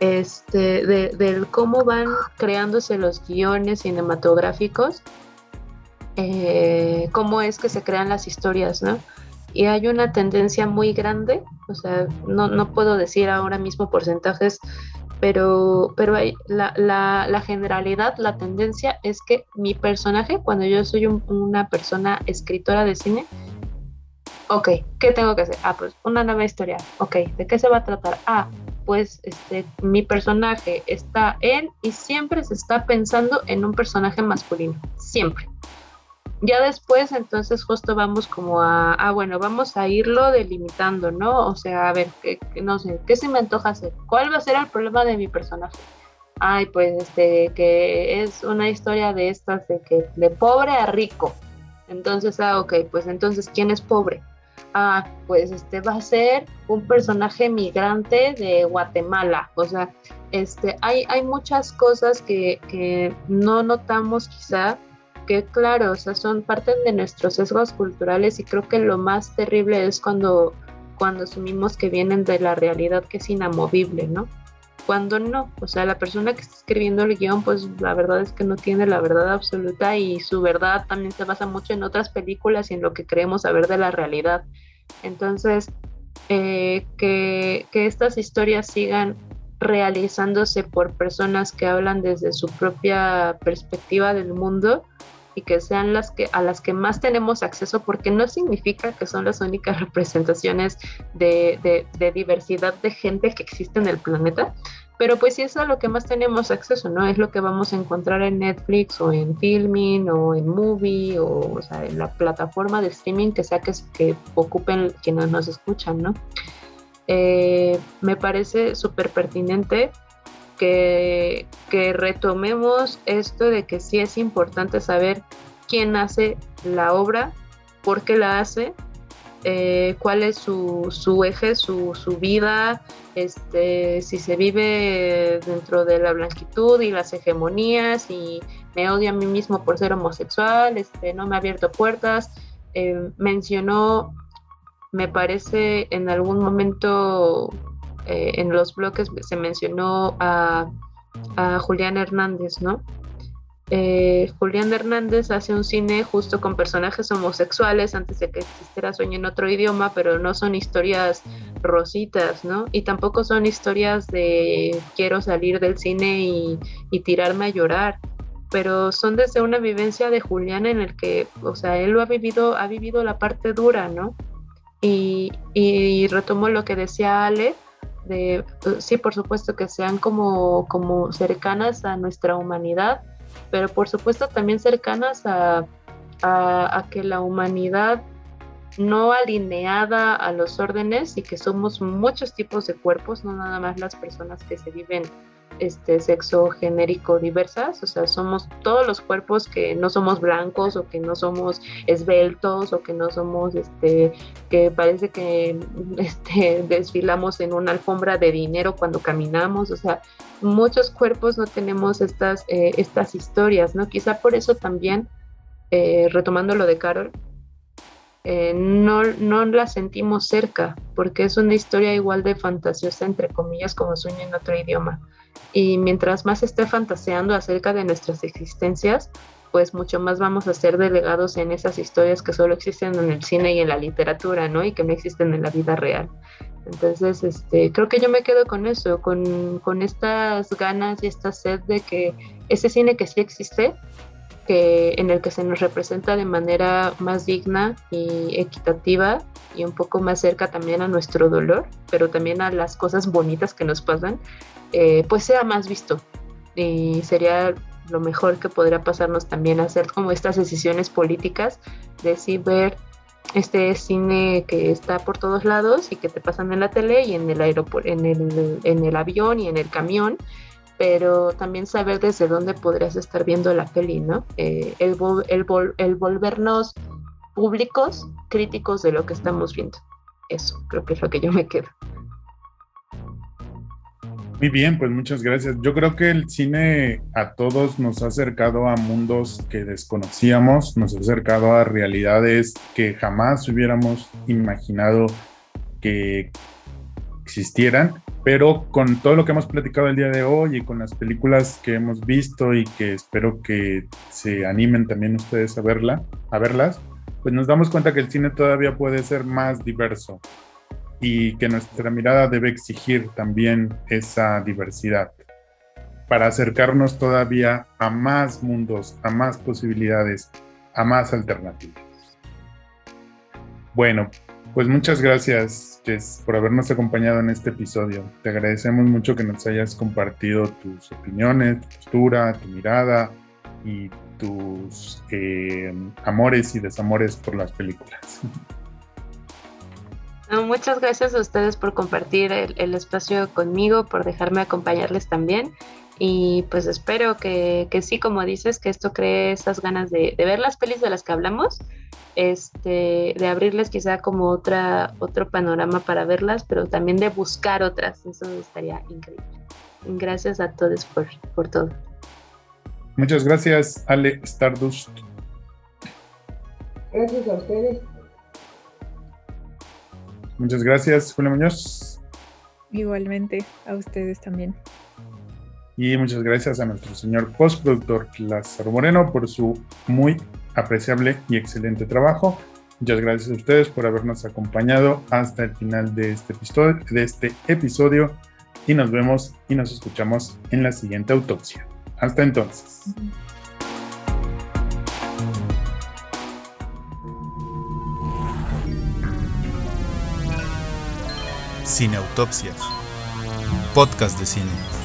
C: este, de, cómo van creándose los guiones cinematográficos, eh, cómo es que se crean las historias, ¿no? Y hay una tendencia muy grande, o sea, no, puedo decir ahora mismo porcentajes, pero, pero hay, la, generalidad, la tendencia es que mi personaje, cuando yo soy una persona escritora de cine, ok, ¿qué tengo que hacer? Ah, pues una nueva historia, ok, ¿de qué se va a tratar? Ah, pues este, mi personaje está en y siempre se está pensando en un personaje masculino, siempre. Ya después, entonces, justo vamos como a, ah, bueno, vamos a irlo delimitando, ¿no? O sea, a ver, que, no sé, ¿qué se me antoja hacer? ¿Cuál va a ser el problema de mi personaje? Ay, pues, este, que es una historia de estas, de que de pobre a rico. Entonces, ah, ok, pues entonces, ¿quién es pobre? ah, pues este va a ser un personaje migrante de Guatemala. O sea, este, hay, hay muchas cosas que, que no notamos quizá, que claro, o sea, son parte de nuestros sesgos culturales y creo que lo más terrible es cuando, cuando asumimos que vienen de la realidad que es inamovible, ¿no? Cuando no, o sea, la persona que está escribiendo el guion, pues la verdad es que no tiene la verdad absoluta y su verdad también se basa mucho en otras películas y en lo que creemos saber de la realidad. Entonces, eh, que, estas historias sigan realizándose por personas que hablan desde su propia perspectiva del mundo, y que sean las que a las que más tenemos acceso porque no significa que son las únicas representaciones de, de diversidad de gente que existe en el planeta, pero pues sí es a lo que más tenemos acceso, ¿no? Es lo que vamos a encontrar en Netflix o en Filming o en Movie o, o sea, en la plataforma de streaming que sea que, que ocupen quienes nos escuchan, ¿no? Eh, me parece súper pertinente que, que retomemos esto de que sí es importante saber quién hace la obra, por qué la hace eh, cuál es su, su eje, su, su, vida, este, si se vive dentro de la blanquitud y las hegemonías y me odio a mí mismo por ser homosexual, este, no me ha abierto puertas. Eh, mencionó, me parece, en algún momento eh, en los bloques se mencionó a, a Julián Hernández, ¿no? Eh, Julián Hernández hace un cine justo con personajes homosexuales antes de que existiera Sueño en otro idioma, pero no son historias rositas, ¿no? Y tampoco son historias de quiero salir del cine y, tirarme a llorar, pero son desde una vivencia de Julián en el que, o sea, él lo ha vivido, ha vivido la parte dura, ¿no? Y, y retomo lo que decía Ale, de, sí, por supuesto que sean como, como cercanas a nuestra humanidad, pero por supuesto también cercanas a, que la humanidad no alineada a los órdenes y que somos muchos tipos de cuerpos, no nada más las personas que se viven este sexo genérico diversas, o sea, somos todos los cuerpos que no somos blancos o que no somos esbeltos o que no somos este que parece que este desfilamos en una alfombra de dinero cuando caminamos, o sea, muchos cuerpos no tenemos estas eh, estas historias, ¿no? Quizá por eso también eh, retomando lo de Carol, eh, no, no la sentimos cerca, porque es una historia igual de fantasiosa, entre comillas, como sueño en otro idioma. Y mientras más esté fantaseando acerca de nuestras existencias, pues mucho más vamos a ser delegados en esas historias que solo existen en el cine y en la literatura, ¿no? Y que no existen en la vida real. Entonces, este, creo que yo me quedo con eso, con, con estas ganas y esta sed de que ese cine que sí existe, que, en el que se nos representa de manera más digna y equitativa y un poco más cerca también a nuestro dolor, pero también a las cosas bonitas que nos pasan, eh, pues sea más visto. Y sería lo mejor que podría pasarnos también hacer como estas decisiones políticas de sí ver este cine que está por todos lados y que te pasan en la tele y en el en el, en el avión y en el camión, pero también saber desde dónde podrías estar viendo la peli, ¿no? Eh, el, el, el volvernos públicos, críticos de lo que estamos viendo. Eso creo que es lo que yo me quedo.
D: Muy bien, pues muchas gracias. Yo creo que el cine a todos nos ha acercado a mundos que desconocíamos, nos ha acercado a realidades que jamás hubiéramos imaginado que existieran, pero con todo lo que hemos platicado el día de hoy y con las películas que hemos visto y que espero que se animen también ustedes a verla, a verlas, pues nos damos cuenta que el cine todavía puede ser más diverso, y que nuestra mirada debe exigir también esa diversidad para acercarnos todavía a más mundos, a más posibilidades, a más alternativas. Bueno, pues muchas gracias, Jess, por habernos acompañado en este episodio. Te agradecemos mucho que nos hayas compartido tus opiniones, tu postura, tu mirada y tus eh, amores y desamores por las películas.
C: muchas gracias a ustedes por compartir el, espacio conmigo, por dejarme acompañarles también. Y pues espero que, sí, como dices, que esto cree esas ganas de, ver las pelis de las que hablamos, este, de abrirles quizá como otra, otro panorama para verlas, pero también de buscar otras. Eso estaría increíble. Gracias a todos por, por todo.
D: Muchas gracias, Ale Stardust.
E: Gracias a ustedes.
D: Muchas gracias, Julio Muñoz.
B: Igualmente, a ustedes también.
D: Y muchas gracias a nuestro señor postproductor Lázaro Moreno por su muy apreciable y excelente trabajo. Muchas gracias a ustedes por habernos acompañado hasta el final de este episodio, este y nos vemos y nos escuchamos en la siguiente autopsia. Hasta entonces. Cine Autopsias, podcast de cine.